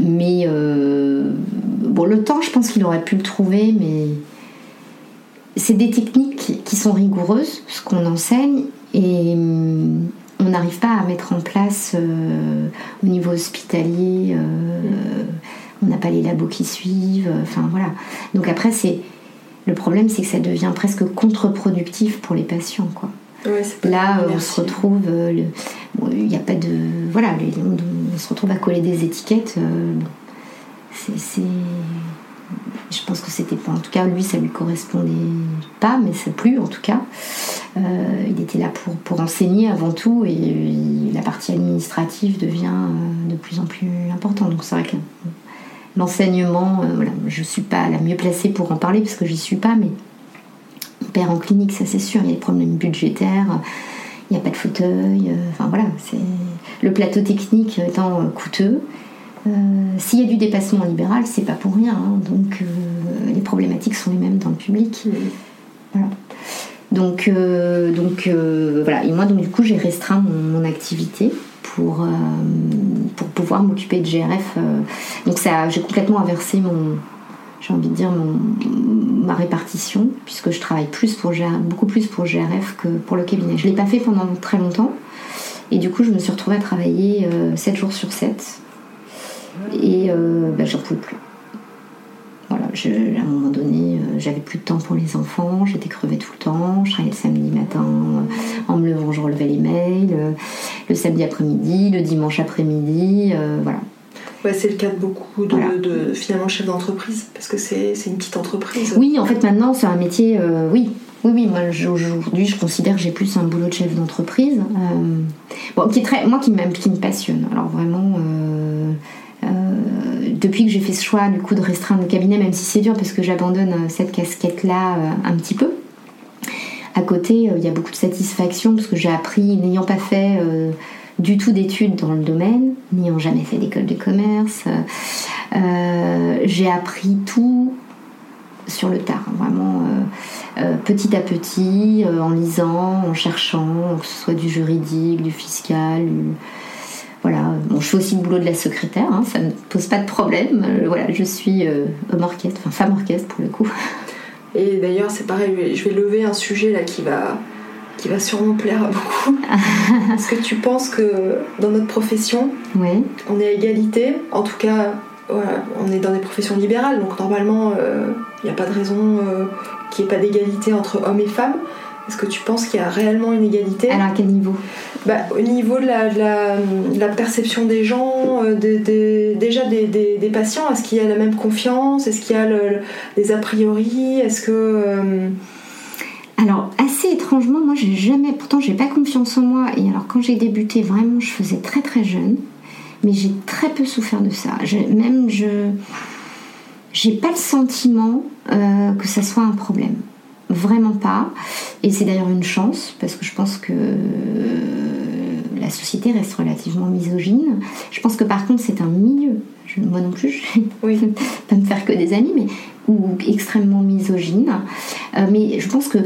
Speaker 2: mais euh, bon, le temps, je pense qu'il aurait pu le trouver, mais c'est des techniques qui sont rigoureuses, ce qu'on enseigne, et on n'arrive pas à mettre en place au niveau hospitalier. On n'a pas les labos qui suivent. Enfin voilà. Donc après, c'est le problème, c'est que ça devient presque contre-productif pour les patients, quoi. Là, on se retrouve, il n'y a pas de, voilà, on, se retrouve à coller des étiquettes. c'est je pense que c'était pas, en tout cas, lui, ça lui correspondait pas, mais ça plus en tout cas. Euh, il était là pour, pour enseigner avant tout et la partie administrative devient euh, de plus en plus importante. Donc c'est vrai que l'enseignement, euh, voilà, je suis pas la mieux placée pour en parler parce que j'y suis pas, mais on perd en clinique, ça c'est sûr. Il y a des problèmes budgétaires, il n'y a pas de fauteuil, enfin voilà, c'est le plateau technique étant coûteux. Euh, s'il y a du dépassement libéral, c'est pas pour rien. Hein. donc euh, les problématiques sont les mêmes dans le public. Voilà. Donc, euh, donc voilà. Et moi, donc, du coup, j'ai restreint mon, activité pour, pour pouvoir m'occuper de GRF. donc ça, j'ai complètement inversé mon, j'ai envie de dire mon, ma répartition, puisque je travaille plus pour beaucoup plus pour GRF que pour le cabinet. Je l'ai pas fait pendant très longtemps. Et du coup, je me suis retrouvée à travailler 7 jours sur 7 et euh, ben, j'en pouvais plus. Voilà, à un moment donné, euh, j'avais plus de temps pour les enfants, j'étais crevée tout le temps, je travaillais le samedi matin, euh, en me levant, je relevais les mails, le samedi après-midi, le dimanche après-midi, voilà.
Speaker 1: Ouais, c'est le cas de beaucoup de, finalement chefs d'entreprise, parce que c'est une petite entreprise.
Speaker 2: Oui, en fait, maintenant, c'est un métier, oui, oui, oui, moi aujourd'hui je considère que j'ai plus un boulot de chef d'entreprise. bon, qui est très, moi qui, qui me passionne. Alors vraiment, euh, depuis que j'ai fait ce choix du coup de restreindre le cabinet, même si c'est dur parce que j'abandonne euh, cette casquette-là euh, un petit peu, à côté, il y a beaucoup de satisfaction parce que j'ai appris, n'ayant pas fait du tout d'études dans le domaine, n'ayant jamais fait d'école de commerce, j'ai appris tout sur le tard, vraiment petit à petit, en lisant, en cherchant, que ce soit du juridique, du fiscal, voilà, bon, je fais aussi le boulot de la secrétaire, hein, ça ne pose pas de problème. Euh, voilà, je suis euh, homme orchestre, enfin femme orchestre pour le coup.
Speaker 1: Et d'ailleurs, c'est pareil, je vais lever un sujet là qui va, qui va sûrement plaire à beaucoup. Est-ce que tu penses que dans notre profession, on est à égalité? En tout cas, on est dans des professions libérales, donc normalement, euh, il n'y a pas de raison qu'il n'y ait pas d'égalité entre hommes et femmes. Est-ce que tu penses qu'il y a réellement une égalité
Speaker 2: Alors à quel niveau?
Speaker 1: Bah, Au niveau de la, perception des gens, euh, déjà des, patients, est-ce qu'il y a la même confiance? Est-ce qu'il y a des a priori? Est-ce que... Euh,
Speaker 2: alors assez étrangement, moi j'ai jamais, pourtant j'ai pas confiance en moi. Et alors quand j'ai débuté, vraiment, je faisais très très jeune, mais j'ai très peu souffert de ça. même je, j'ai pas le sentiment euh, que ça soit un problème vraiment pas. Et c'est d'ailleurs une chance, parce que je pense que la société reste relativement misogyne. Je pense que par contre, c'est un milieu, moi non plus, je oui. pas me faire que des amis, mais ou extrêmement misogyne. Euh, mais je pense que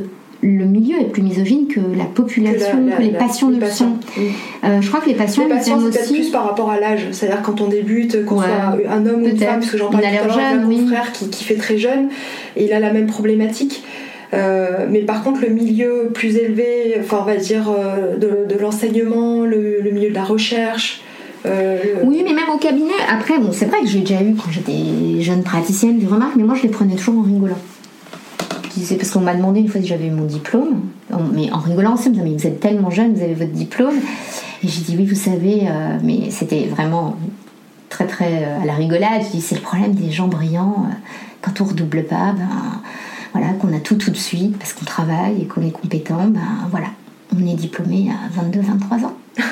Speaker 2: le milieu est plus misogyne que la population, que, les patients ne le sont. Euh, je crois que les patients,
Speaker 1: les patients c'est aussi... plus par rapport à l'âge. C'est-à-dire quand on débute, qu'on soit un homme ou une femme, parce que j'en parlais tout à l'heure, mon frère qui, qui, fait très jeune, et il a la même problématique. Euh, mais par contre, le milieu plus élevé, enfin, on va dire euh, de, l'enseignement, le, milieu de la recherche.
Speaker 2: Euh, oui, mais même au cabinet, après, bon, c'est vrai que j'ai déjà eu, quand j'étais jeune praticienne, des remarques, mais moi je les prenais toujours en rigolant. C'est parce qu'on m'a demandé une fois si j'avais mon diplôme, mais en rigolant, on me mais vous êtes tellement jeune, vous avez votre diplôme. Et j'ai dit, oui, vous savez, mais c'était vraiment très très à la rigolade. Je dis, c'est le problème des gens brillants, quand on redouble pas, ben voilà, qu'on a tout tout de suite parce qu'on travaille et qu'on est compétent, ben voilà, on est diplômé à 22-23 ans.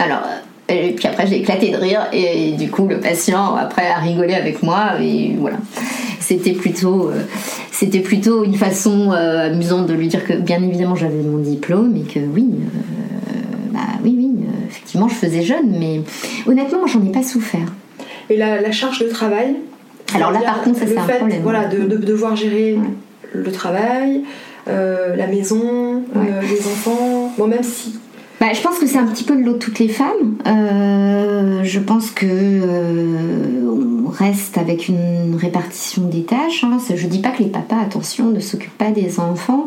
Speaker 2: Alors, euh, et puis après j'ai éclaté de rire et, du coup le patient après a rigolé avec moi et voilà. C'était plutôt, euh, c'était plutôt une façon euh, amusante de lui dire que bien évidemment j'avais mon diplôme et que oui, bah oui, oui, effectivement je faisais jeune, mais honnêtement j'en ai pas souffert.
Speaker 1: Et la, charge de travail,
Speaker 2: alors là, par contre, ça c'est un fait, problème.
Speaker 1: Voilà, de, devoir gérer le travail, euh, la maison, euh, les enfants. Bon, même si.
Speaker 2: Bah, je pense que c'est un petit peu le lot de toutes les femmes. Euh, je pense que on reste avec une répartition des tâches. Hein. Je dis pas que les papas, attention, ne s'occupent pas des enfants.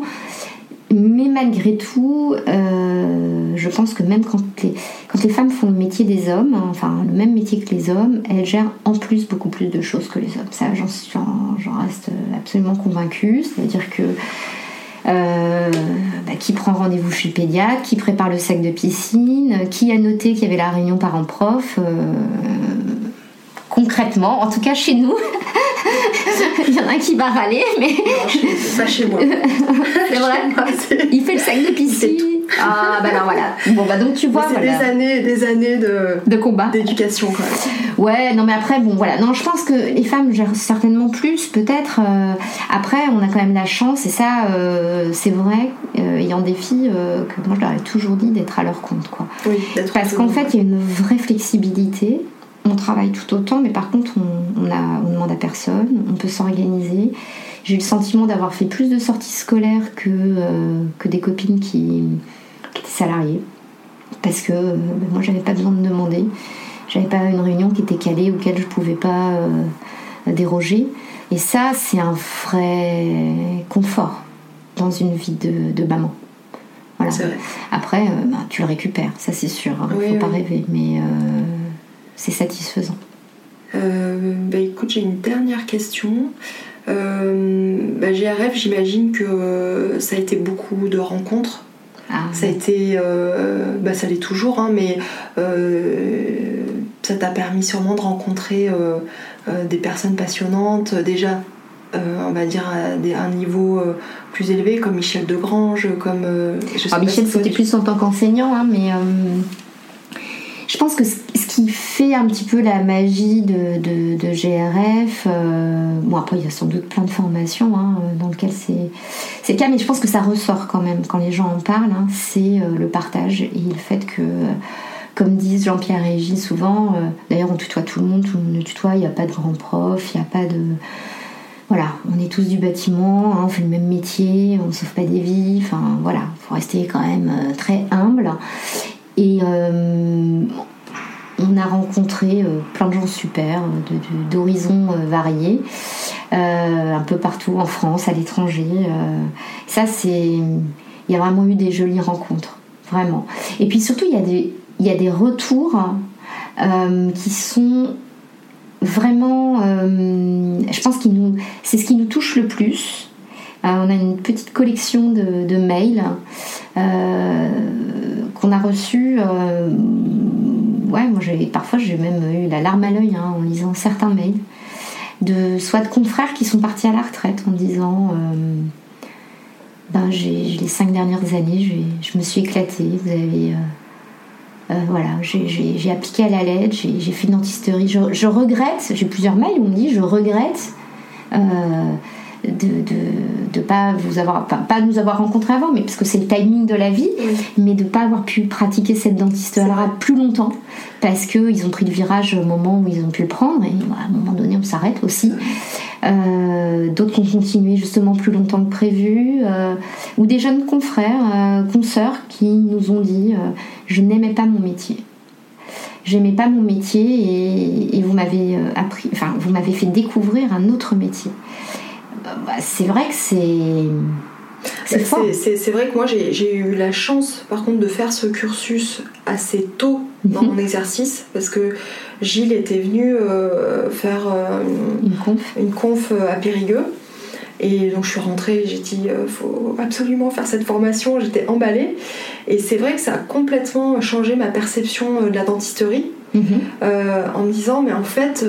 Speaker 2: Mais malgré tout, je pense que même quand les, quand les femmes font le métier des hommes, hein, enfin le même métier que les hommes, elles gèrent en plus beaucoup plus de choses que les hommes. Ça, j'en reste absolument convaincue. C'est-à-dire que euh, bah, qui prend rendez-vous chez le pédiatre, qui prépare le sac de piscine, qui a noté qu'il y avait la réunion parents-prof. Euh, concrètement, en tout cas chez nous, il y en a un qui va râler, mais.
Speaker 1: pas chez moi.
Speaker 2: c'est vrai. Il fait le sac de piscine. Ah, bah non, voilà. Bon, bah donc tu vois.
Speaker 1: C'est des années des années de,
Speaker 2: de combat.
Speaker 1: D'éducation, même.
Speaker 2: Ouais, non, mais après, bon, voilà. Non, je pense que les femmes gèrent certainement plus, peut-être. Euh, après, on a quand même la chance, et ça, euh, c'est vrai, euh, ayant des filles, que moi, je leur ai toujours dit d'être à leur compte, quoi.
Speaker 1: Oui,
Speaker 2: Parce qu'en fait, il y a une vraie flexibilité travaille tout autant, mais par contre, on, on, demande à personne, on peut s'organiser. J'ai eu le sentiment d'avoir fait plus de sorties scolaires que, euh, que des copines qui, étaient salariées. Parce que euh, ben, moi, j'avais pas besoin de demander. J'avais pas une réunion qui était calée auquel je pouvais pas euh, déroger. Et ça, c'est un vrai confort dans une vie de, maman. Voilà. Après, ben, tu le récupères, ça c'est sûr. Il ne faut pas rêver. Mais c'est satisfaisant.
Speaker 1: Euh, bah écoute, j'ai une dernière question. Euh, bah, GRF, j'imagine que euh, ça a été beaucoup de rencontres. Ah, ça a été, bah, ça l'est toujours, hein, mais ça t'a permis sûrement de rencontrer des personnes passionnantes, déjà, on va dire à, un niveau plus élevé, comme Michel Degrange, comme.
Speaker 2: Ah, Michel, c'était plus en tant qu'enseignant, hein, mais je pense que ce qui fait un petit peu la magie de, de, GRF, euh, bon après il y a sans doute plein de formations hein, dans lesquelles c'est le cas, mais je pense que ça ressort quand même quand les gens en parlent, hein, c'est euh, le partage et le fait que, comme disent Jean-Pierre Régis souvent, euh, d'ailleurs on tutoie tout le monde, tout le monde tutoie, il n'y a pas de grand prof, il n'y a pas de voilà, on est tous du bâtiment, hein, on fait le même métier, on ne sauve pas des vies, enfin voilà, il faut rester quand même très humble. Et euh, on a rencontré euh, plein de gens super, d'horizons euh, variés, un peu partout en France, à l'étranger. ça, c'est. Il y a vraiment eu des jolies rencontres, vraiment. Et puis surtout, il y a des, il y a des retours qui sont vraiment. je pense que c'est ce qui nous touche le plus. On a une petite collection de, mails qu'on a reçu. Euh, ouais, moi parfois j'ai même eu la larme à l'œil hein, en lisant certains mails de soit de confrères qui sont partis à la retraite en disant euh, ben j'ai les cinq dernières années je me suis éclatée vous avez euh, voilà j'ai appliqué à la lettre j'ai fait une dentisterie je, je regrette j'ai plusieurs mails où on me dit je regrette de, de, pas vous avoir pas, nous avoir rencontrés avant mais parce que c'est le timing de la vie mais de pas avoir pu pratiquer cette dentiste là plus longtemps parce que ils ont pris le virage au moment où ils ont pu le prendre et à un moment donné on s'arrête aussi. Euh, d'autres qui ont continué justement plus longtemps que prévu euh, ou des jeunes confrères euh, consoeurs qui nous ont dit je n'aimais pas mon métier. J'aimais pas mon métier et, et vous m'avez appris enfin vous m'avez fait découvrir un autre métier bah, c'est vrai que c'est. C'est
Speaker 1: C'est vrai que moi j'ai eu la chance par contre de faire ce cursus assez tôt dans mhm. mon exercice parce que Gilles était venu euh, faire euh,
Speaker 2: une, conf.
Speaker 1: une conf à Périgueux et donc je suis rentrée, j'ai dit il euh, faut absolument faire cette formation, j'étais emballée et c'est vrai que ça a complètement changé ma perception de la dentisterie mhm. en me disant mais en fait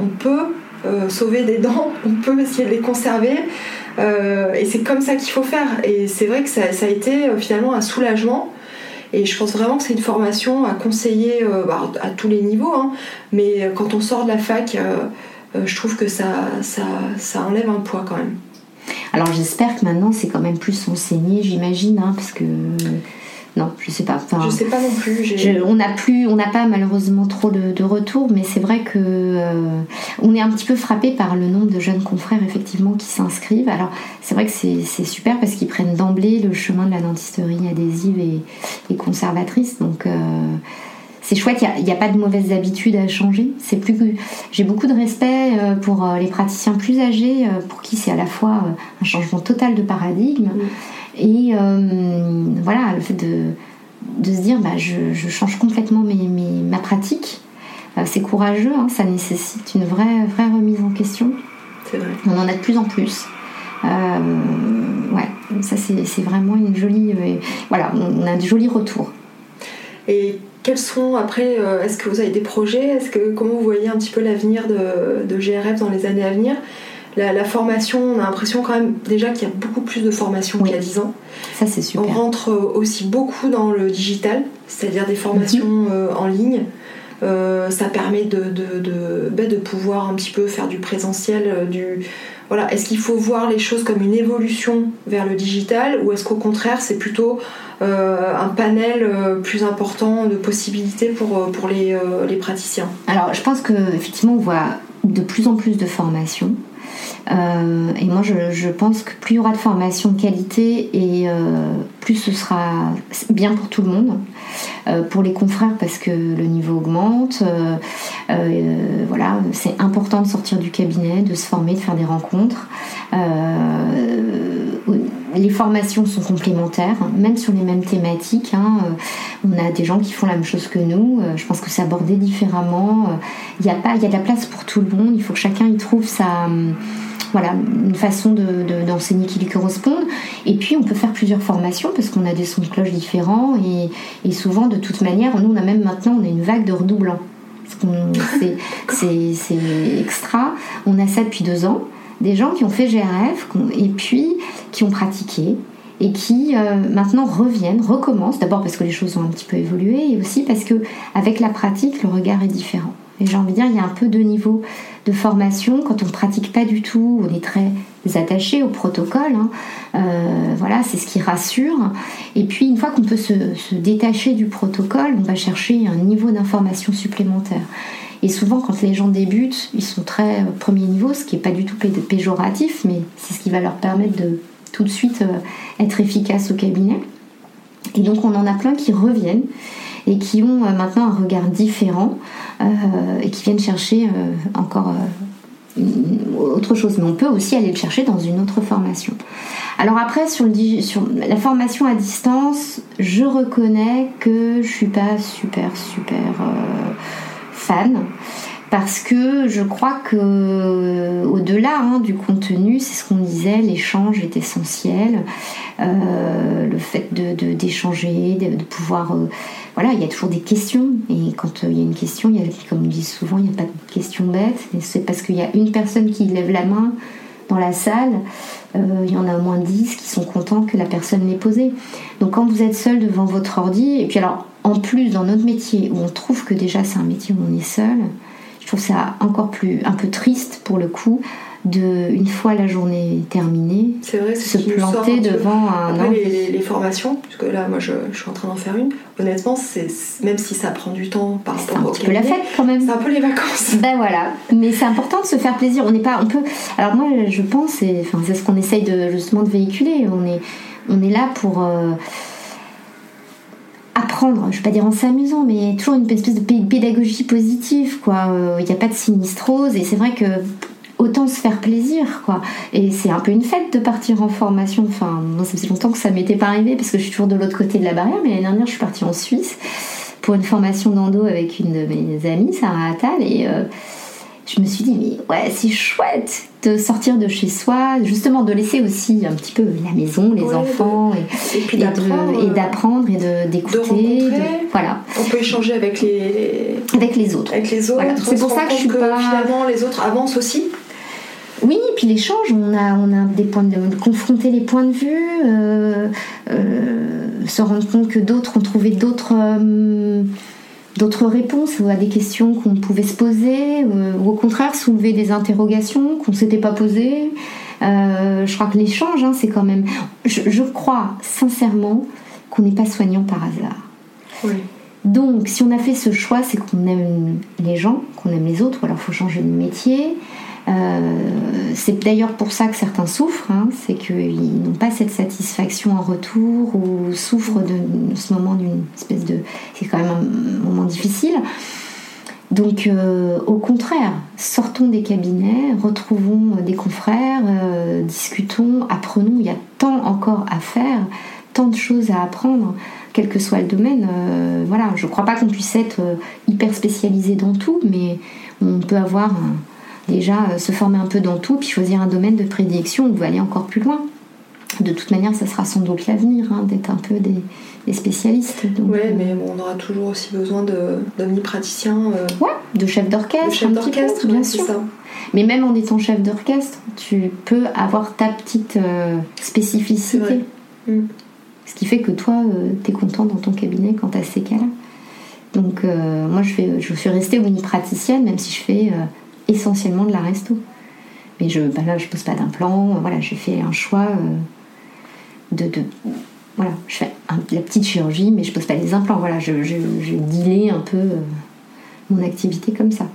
Speaker 1: on peut euh, sauver des dents, on peut essayer de les conserver. Euh, et c'est comme ça qu'il faut faire. Et c'est vrai que ça, a été euh, finalement un soulagement. Et je pense vraiment que c'est une formation à conseiller bah, à tous les niveaux. Hein. Mais quand on sort de la fac, je trouve que ça, ça, enlève un poids quand même.
Speaker 2: Alors j'espère que maintenant c'est quand même plus enseigné, j'imagine, hein, parce que non, je sais pas.
Speaker 1: Enfin, je sais pas non plus.
Speaker 2: on n'a plus, on n'a pas malheureusement trop de, de retours, mais c'est vrai que euh, on est un petit peu frappé par le nombre de jeunes confrères effectivement qui s'inscrivent. Alors c'est vrai que c'est super parce qu'ils prennent d'emblée le chemin de la dentisterie adhésive et, conservatrice. Donc euh, c'est chouette, il n'y a, pas de mauvaises habitudes à changer. C'est plus que j'ai beaucoup de respect euh, pour les praticiens plus âgés, pour qui c'est à la fois un changement total de paradigme. Et euh, voilà, le fait de, de se dire bah, je, change complètement mes, ma pratique. c'est courageux, hein, ça nécessite une vraie, vraie remise en question.
Speaker 1: C'est vrai.
Speaker 2: On en a de plus en plus. ouais, ça c'est vraiment une jolie. voilà, on a de jolis retours.
Speaker 1: Et quels sont après, euh, est-ce que vous avez des projets? Est-ce que comment vous voyez un petit peu l'avenir de, de, GRF dans les années à venir? La, formation, on a l'impression quand même déjà qu'il y a beaucoup plus de formation qu'il y a 10 ans.
Speaker 2: Ça c'est super.
Speaker 1: On rentre euh, aussi beaucoup dans le digital, c'est-à-dire des formations mhm. euh, en ligne. ça permet de, de, de, bah, de, pouvoir un petit peu faire du présentiel, du, voilà, est-ce qu'il faut voir les choses comme une évolution vers le digital ou est-ce qu'au contraire c'est plutôt euh, un panel euh, plus important de possibilités pour, euh, pour les, les praticiens?
Speaker 2: Alors je pense qu'effectivement on voit de plus en plus de formations. Et moi, je, pense que plus il y aura de formation de qualité et plus ce sera bien pour tout le monde. pour les confrères, parce que le niveau augmente. voilà, c'est important de sortir du cabinet, de se former, de faire des rencontres les formations sont complémentaires, même sur les mêmes thématiques. Hein. Euh, on a des gens qui font la même chose que nous. Euh, je pense que c'est abordé différemment. Euh, il y a pas, il y a de la place pour tout le monde. Il faut que chacun y trouve sa voilà, une façon d'enseigner qui lui corresponde. Et puis, on peut faire plusieurs formations parce qu'on a des sons de cloche différents. Et, souvent, de toute manière, nous, on a même maintenant, une vague de redoublants. C'est extra. On a ça depuis deux ans des gens qui ont fait GRF et puis qui ont pratiqué et qui euh, maintenant reviennent, recommencent, d'abord parce que les choses ont un petit peu évolué et aussi parce que avec la pratique, le regard est différent. Et j'ai envie de dire, il y a un peu de niveau de formation. Quand on ne pratique pas du tout, on est très attaché au protocole. Hein. Euh, voilà, c'est ce qui rassure. Et puis, une fois qu'on peut se, se, détacher du protocole, on va chercher un niveau d'information supplémentaire. Et souvent, quand les gens débutent, ils sont très euh, premier niveau, ce qui n'est pas du tout péjoratif, mais c'est ce qui va leur permettre de tout de suite euh, être efficace au cabinet. Et donc, on en a plein qui reviennent et qui ont euh, maintenant un regard différent et qui viennent chercher encore autre chose. Mais on peut aussi aller le chercher dans une autre formation. Alors après, sur, sur la formation à distance, je reconnais que je suis pas super, super parce que je crois que au-delà hein, du contenu, c'est ce qu'on disait, l'échange est essentiel. Euh, le fait de, d'échanger, de, pouvoir, euh, voilà, il y a toujours des questions et quand euh, il y a une question, il y a, comme on dit souvent, il n'y a pas de question bête. C'est parce qu'il y a une personne qui lève la main dans la salle, il y en a au moins 10 qui sont contents que la personne l'ait posée. Donc quand vous êtes seul devant votre ordi, et puis alors en plus dans notre métier où on trouve que déjà c'est un métier où on est seul, je trouve ça encore plus un peu triste pour le coup de une fois la journée terminée
Speaker 1: vrai,
Speaker 2: se planter devant un
Speaker 1: Après, les, les, formations puisque là moi je, suis en train d'en faire une honnêtement c'est même si ça prend du temps par rapport
Speaker 2: un petit peu la fête quand même.
Speaker 1: c'est un peu les vacances.
Speaker 2: Ben voilà. Mais c'est important de se faire plaisir. On n'est pas on peut alors moi je pense et enfin c'est ce qu'on essaye de justement de véhiculer. On est on est là pour euh, apprendre, je vais pas dire en s'amusant, mais toujours une espèce de pédagogie positive, quoi. Euh, il n'y a pas de sinistrose, et c'est vrai que autant se faire plaisir, quoi. Et c'est un peu une fête de partir en formation. Enfin, moi, ça fait longtemps que ça m'était pas arrivé parce que je suis toujours de l'autre côté de la barrière, mais l'année dernière, je suis partie en Suisse pour une formation d'endo avec une de mes amies, Sarah Attal, et euh, je me suis dit, mais ouais, c'est chouette de sortir de chez soi, justement de laisser aussi un petit peu la maison, les enfants,
Speaker 1: et,
Speaker 2: d'apprendre et d'écouter.
Speaker 1: Voilà. On peut échanger avec les,
Speaker 2: avec les autres.
Speaker 1: Avec les autres.
Speaker 2: C'est pour ça que je suis pas.
Speaker 1: Finalement, les autres avancent aussi.
Speaker 2: Oui, puis l'échange, on a, on a des points de, confronter les points de vue, euh, euh, se rendre compte que d'autres ont trouvé d'autres. Euh, d'autres réponses à des questions qu'on pouvait se poser, euh, ou au contraire soulever des interrogations qu'on ne s'était pas posées. Euh, je crois que l'échange, hein, c'est quand même. Je, crois sincèrement qu'on n'est pas soignant par hasard. Donc, si on a fait ce choix, c'est qu'on aime les gens, qu'on aime les autres, ou alors il faut changer de métier. Euh, c'est d'ailleurs pour ça que certains souffrent, hein, c'est qu'ils n'ont pas cette satisfaction en retour ou souffrent de, ce moment d'une espèce de... C'est quand même un moment difficile. Donc euh, au contraire, sortons des cabinets, retrouvons des confrères, euh, discutons, apprenons, il y a tant encore à faire, tant de choses à apprendre. quel que soit le domaine. voilà, je crois pas qu'on puisse être hyper spécialisé dans tout, mais on peut avoir déjà se former un peu dans tout, puis choisir un domaine de prédilection où on veut aller encore plus loin. De toute manière, ça sera sans doute l'avenir, hein, d'être un peu des, spécialistes.
Speaker 1: Oui, mais on aura toujours aussi besoin d'omnipraticiens. Euh...
Speaker 2: Ouais, de chefs d'orchestre. De chefs d'orchestre, bien sûr. Mais même en étant chef d'orchestre, tu peux avoir ta petite euh, spécificité. Mm. Ce qui fait que toi, euh, tu es content dans ton cabinet quand tu as ces cas-là. Donc, euh, moi, je, fais, je suis restée omnipraticienne, même si je fais essentiellement de la resto. Mais je, bah là, je pose pas d'implant. Voilà, j'ai fait un choix de, de, voilà, je fais la petite chirurgie, mais je pose pas les implants. Voilà, je, je, je un peu mon activité comme ça.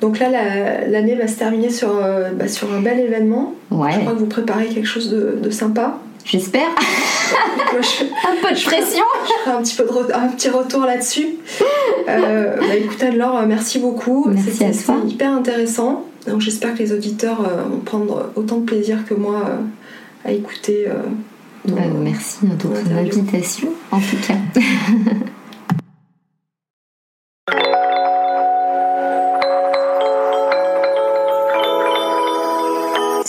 Speaker 1: Donc là, l'année va se terminer sur, euh, bah, sur un bel événement.
Speaker 2: Ouais.
Speaker 1: Je crois que vous préparez quelque chose de, sympa.
Speaker 2: J'espère. un peu de pression.
Speaker 1: Je ferai un petit, peu de un petit retour là-dessus. Euh, bah, écoute Anne-Laure, euh, merci beaucoup.
Speaker 2: C'était
Speaker 1: hyper intéressant. Donc j'espère que les auditeurs vont prendre autant de plaisir que moi à écouter.
Speaker 2: Bah, merci de ton invitation, en tout cas.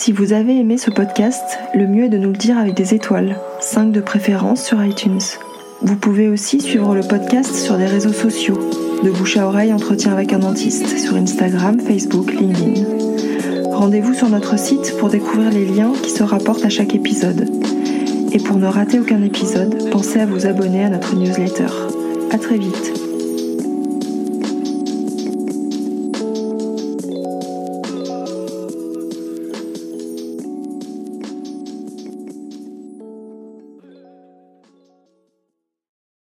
Speaker 3: Si vous avez aimé ce podcast, le mieux est de nous le dire avec des étoiles, 5 de préférence sur iTunes. Vous pouvez aussi suivre le podcast sur des réseaux sociaux, de bouche à oreille entretien avec un dentiste sur Instagram, Facebook, LinkedIn. Rendez-vous sur notre site pour découvrir les liens qui se rapportent à chaque épisode. Et pour ne rater aucun épisode, pensez à vous abonner à notre newsletter. À très vite.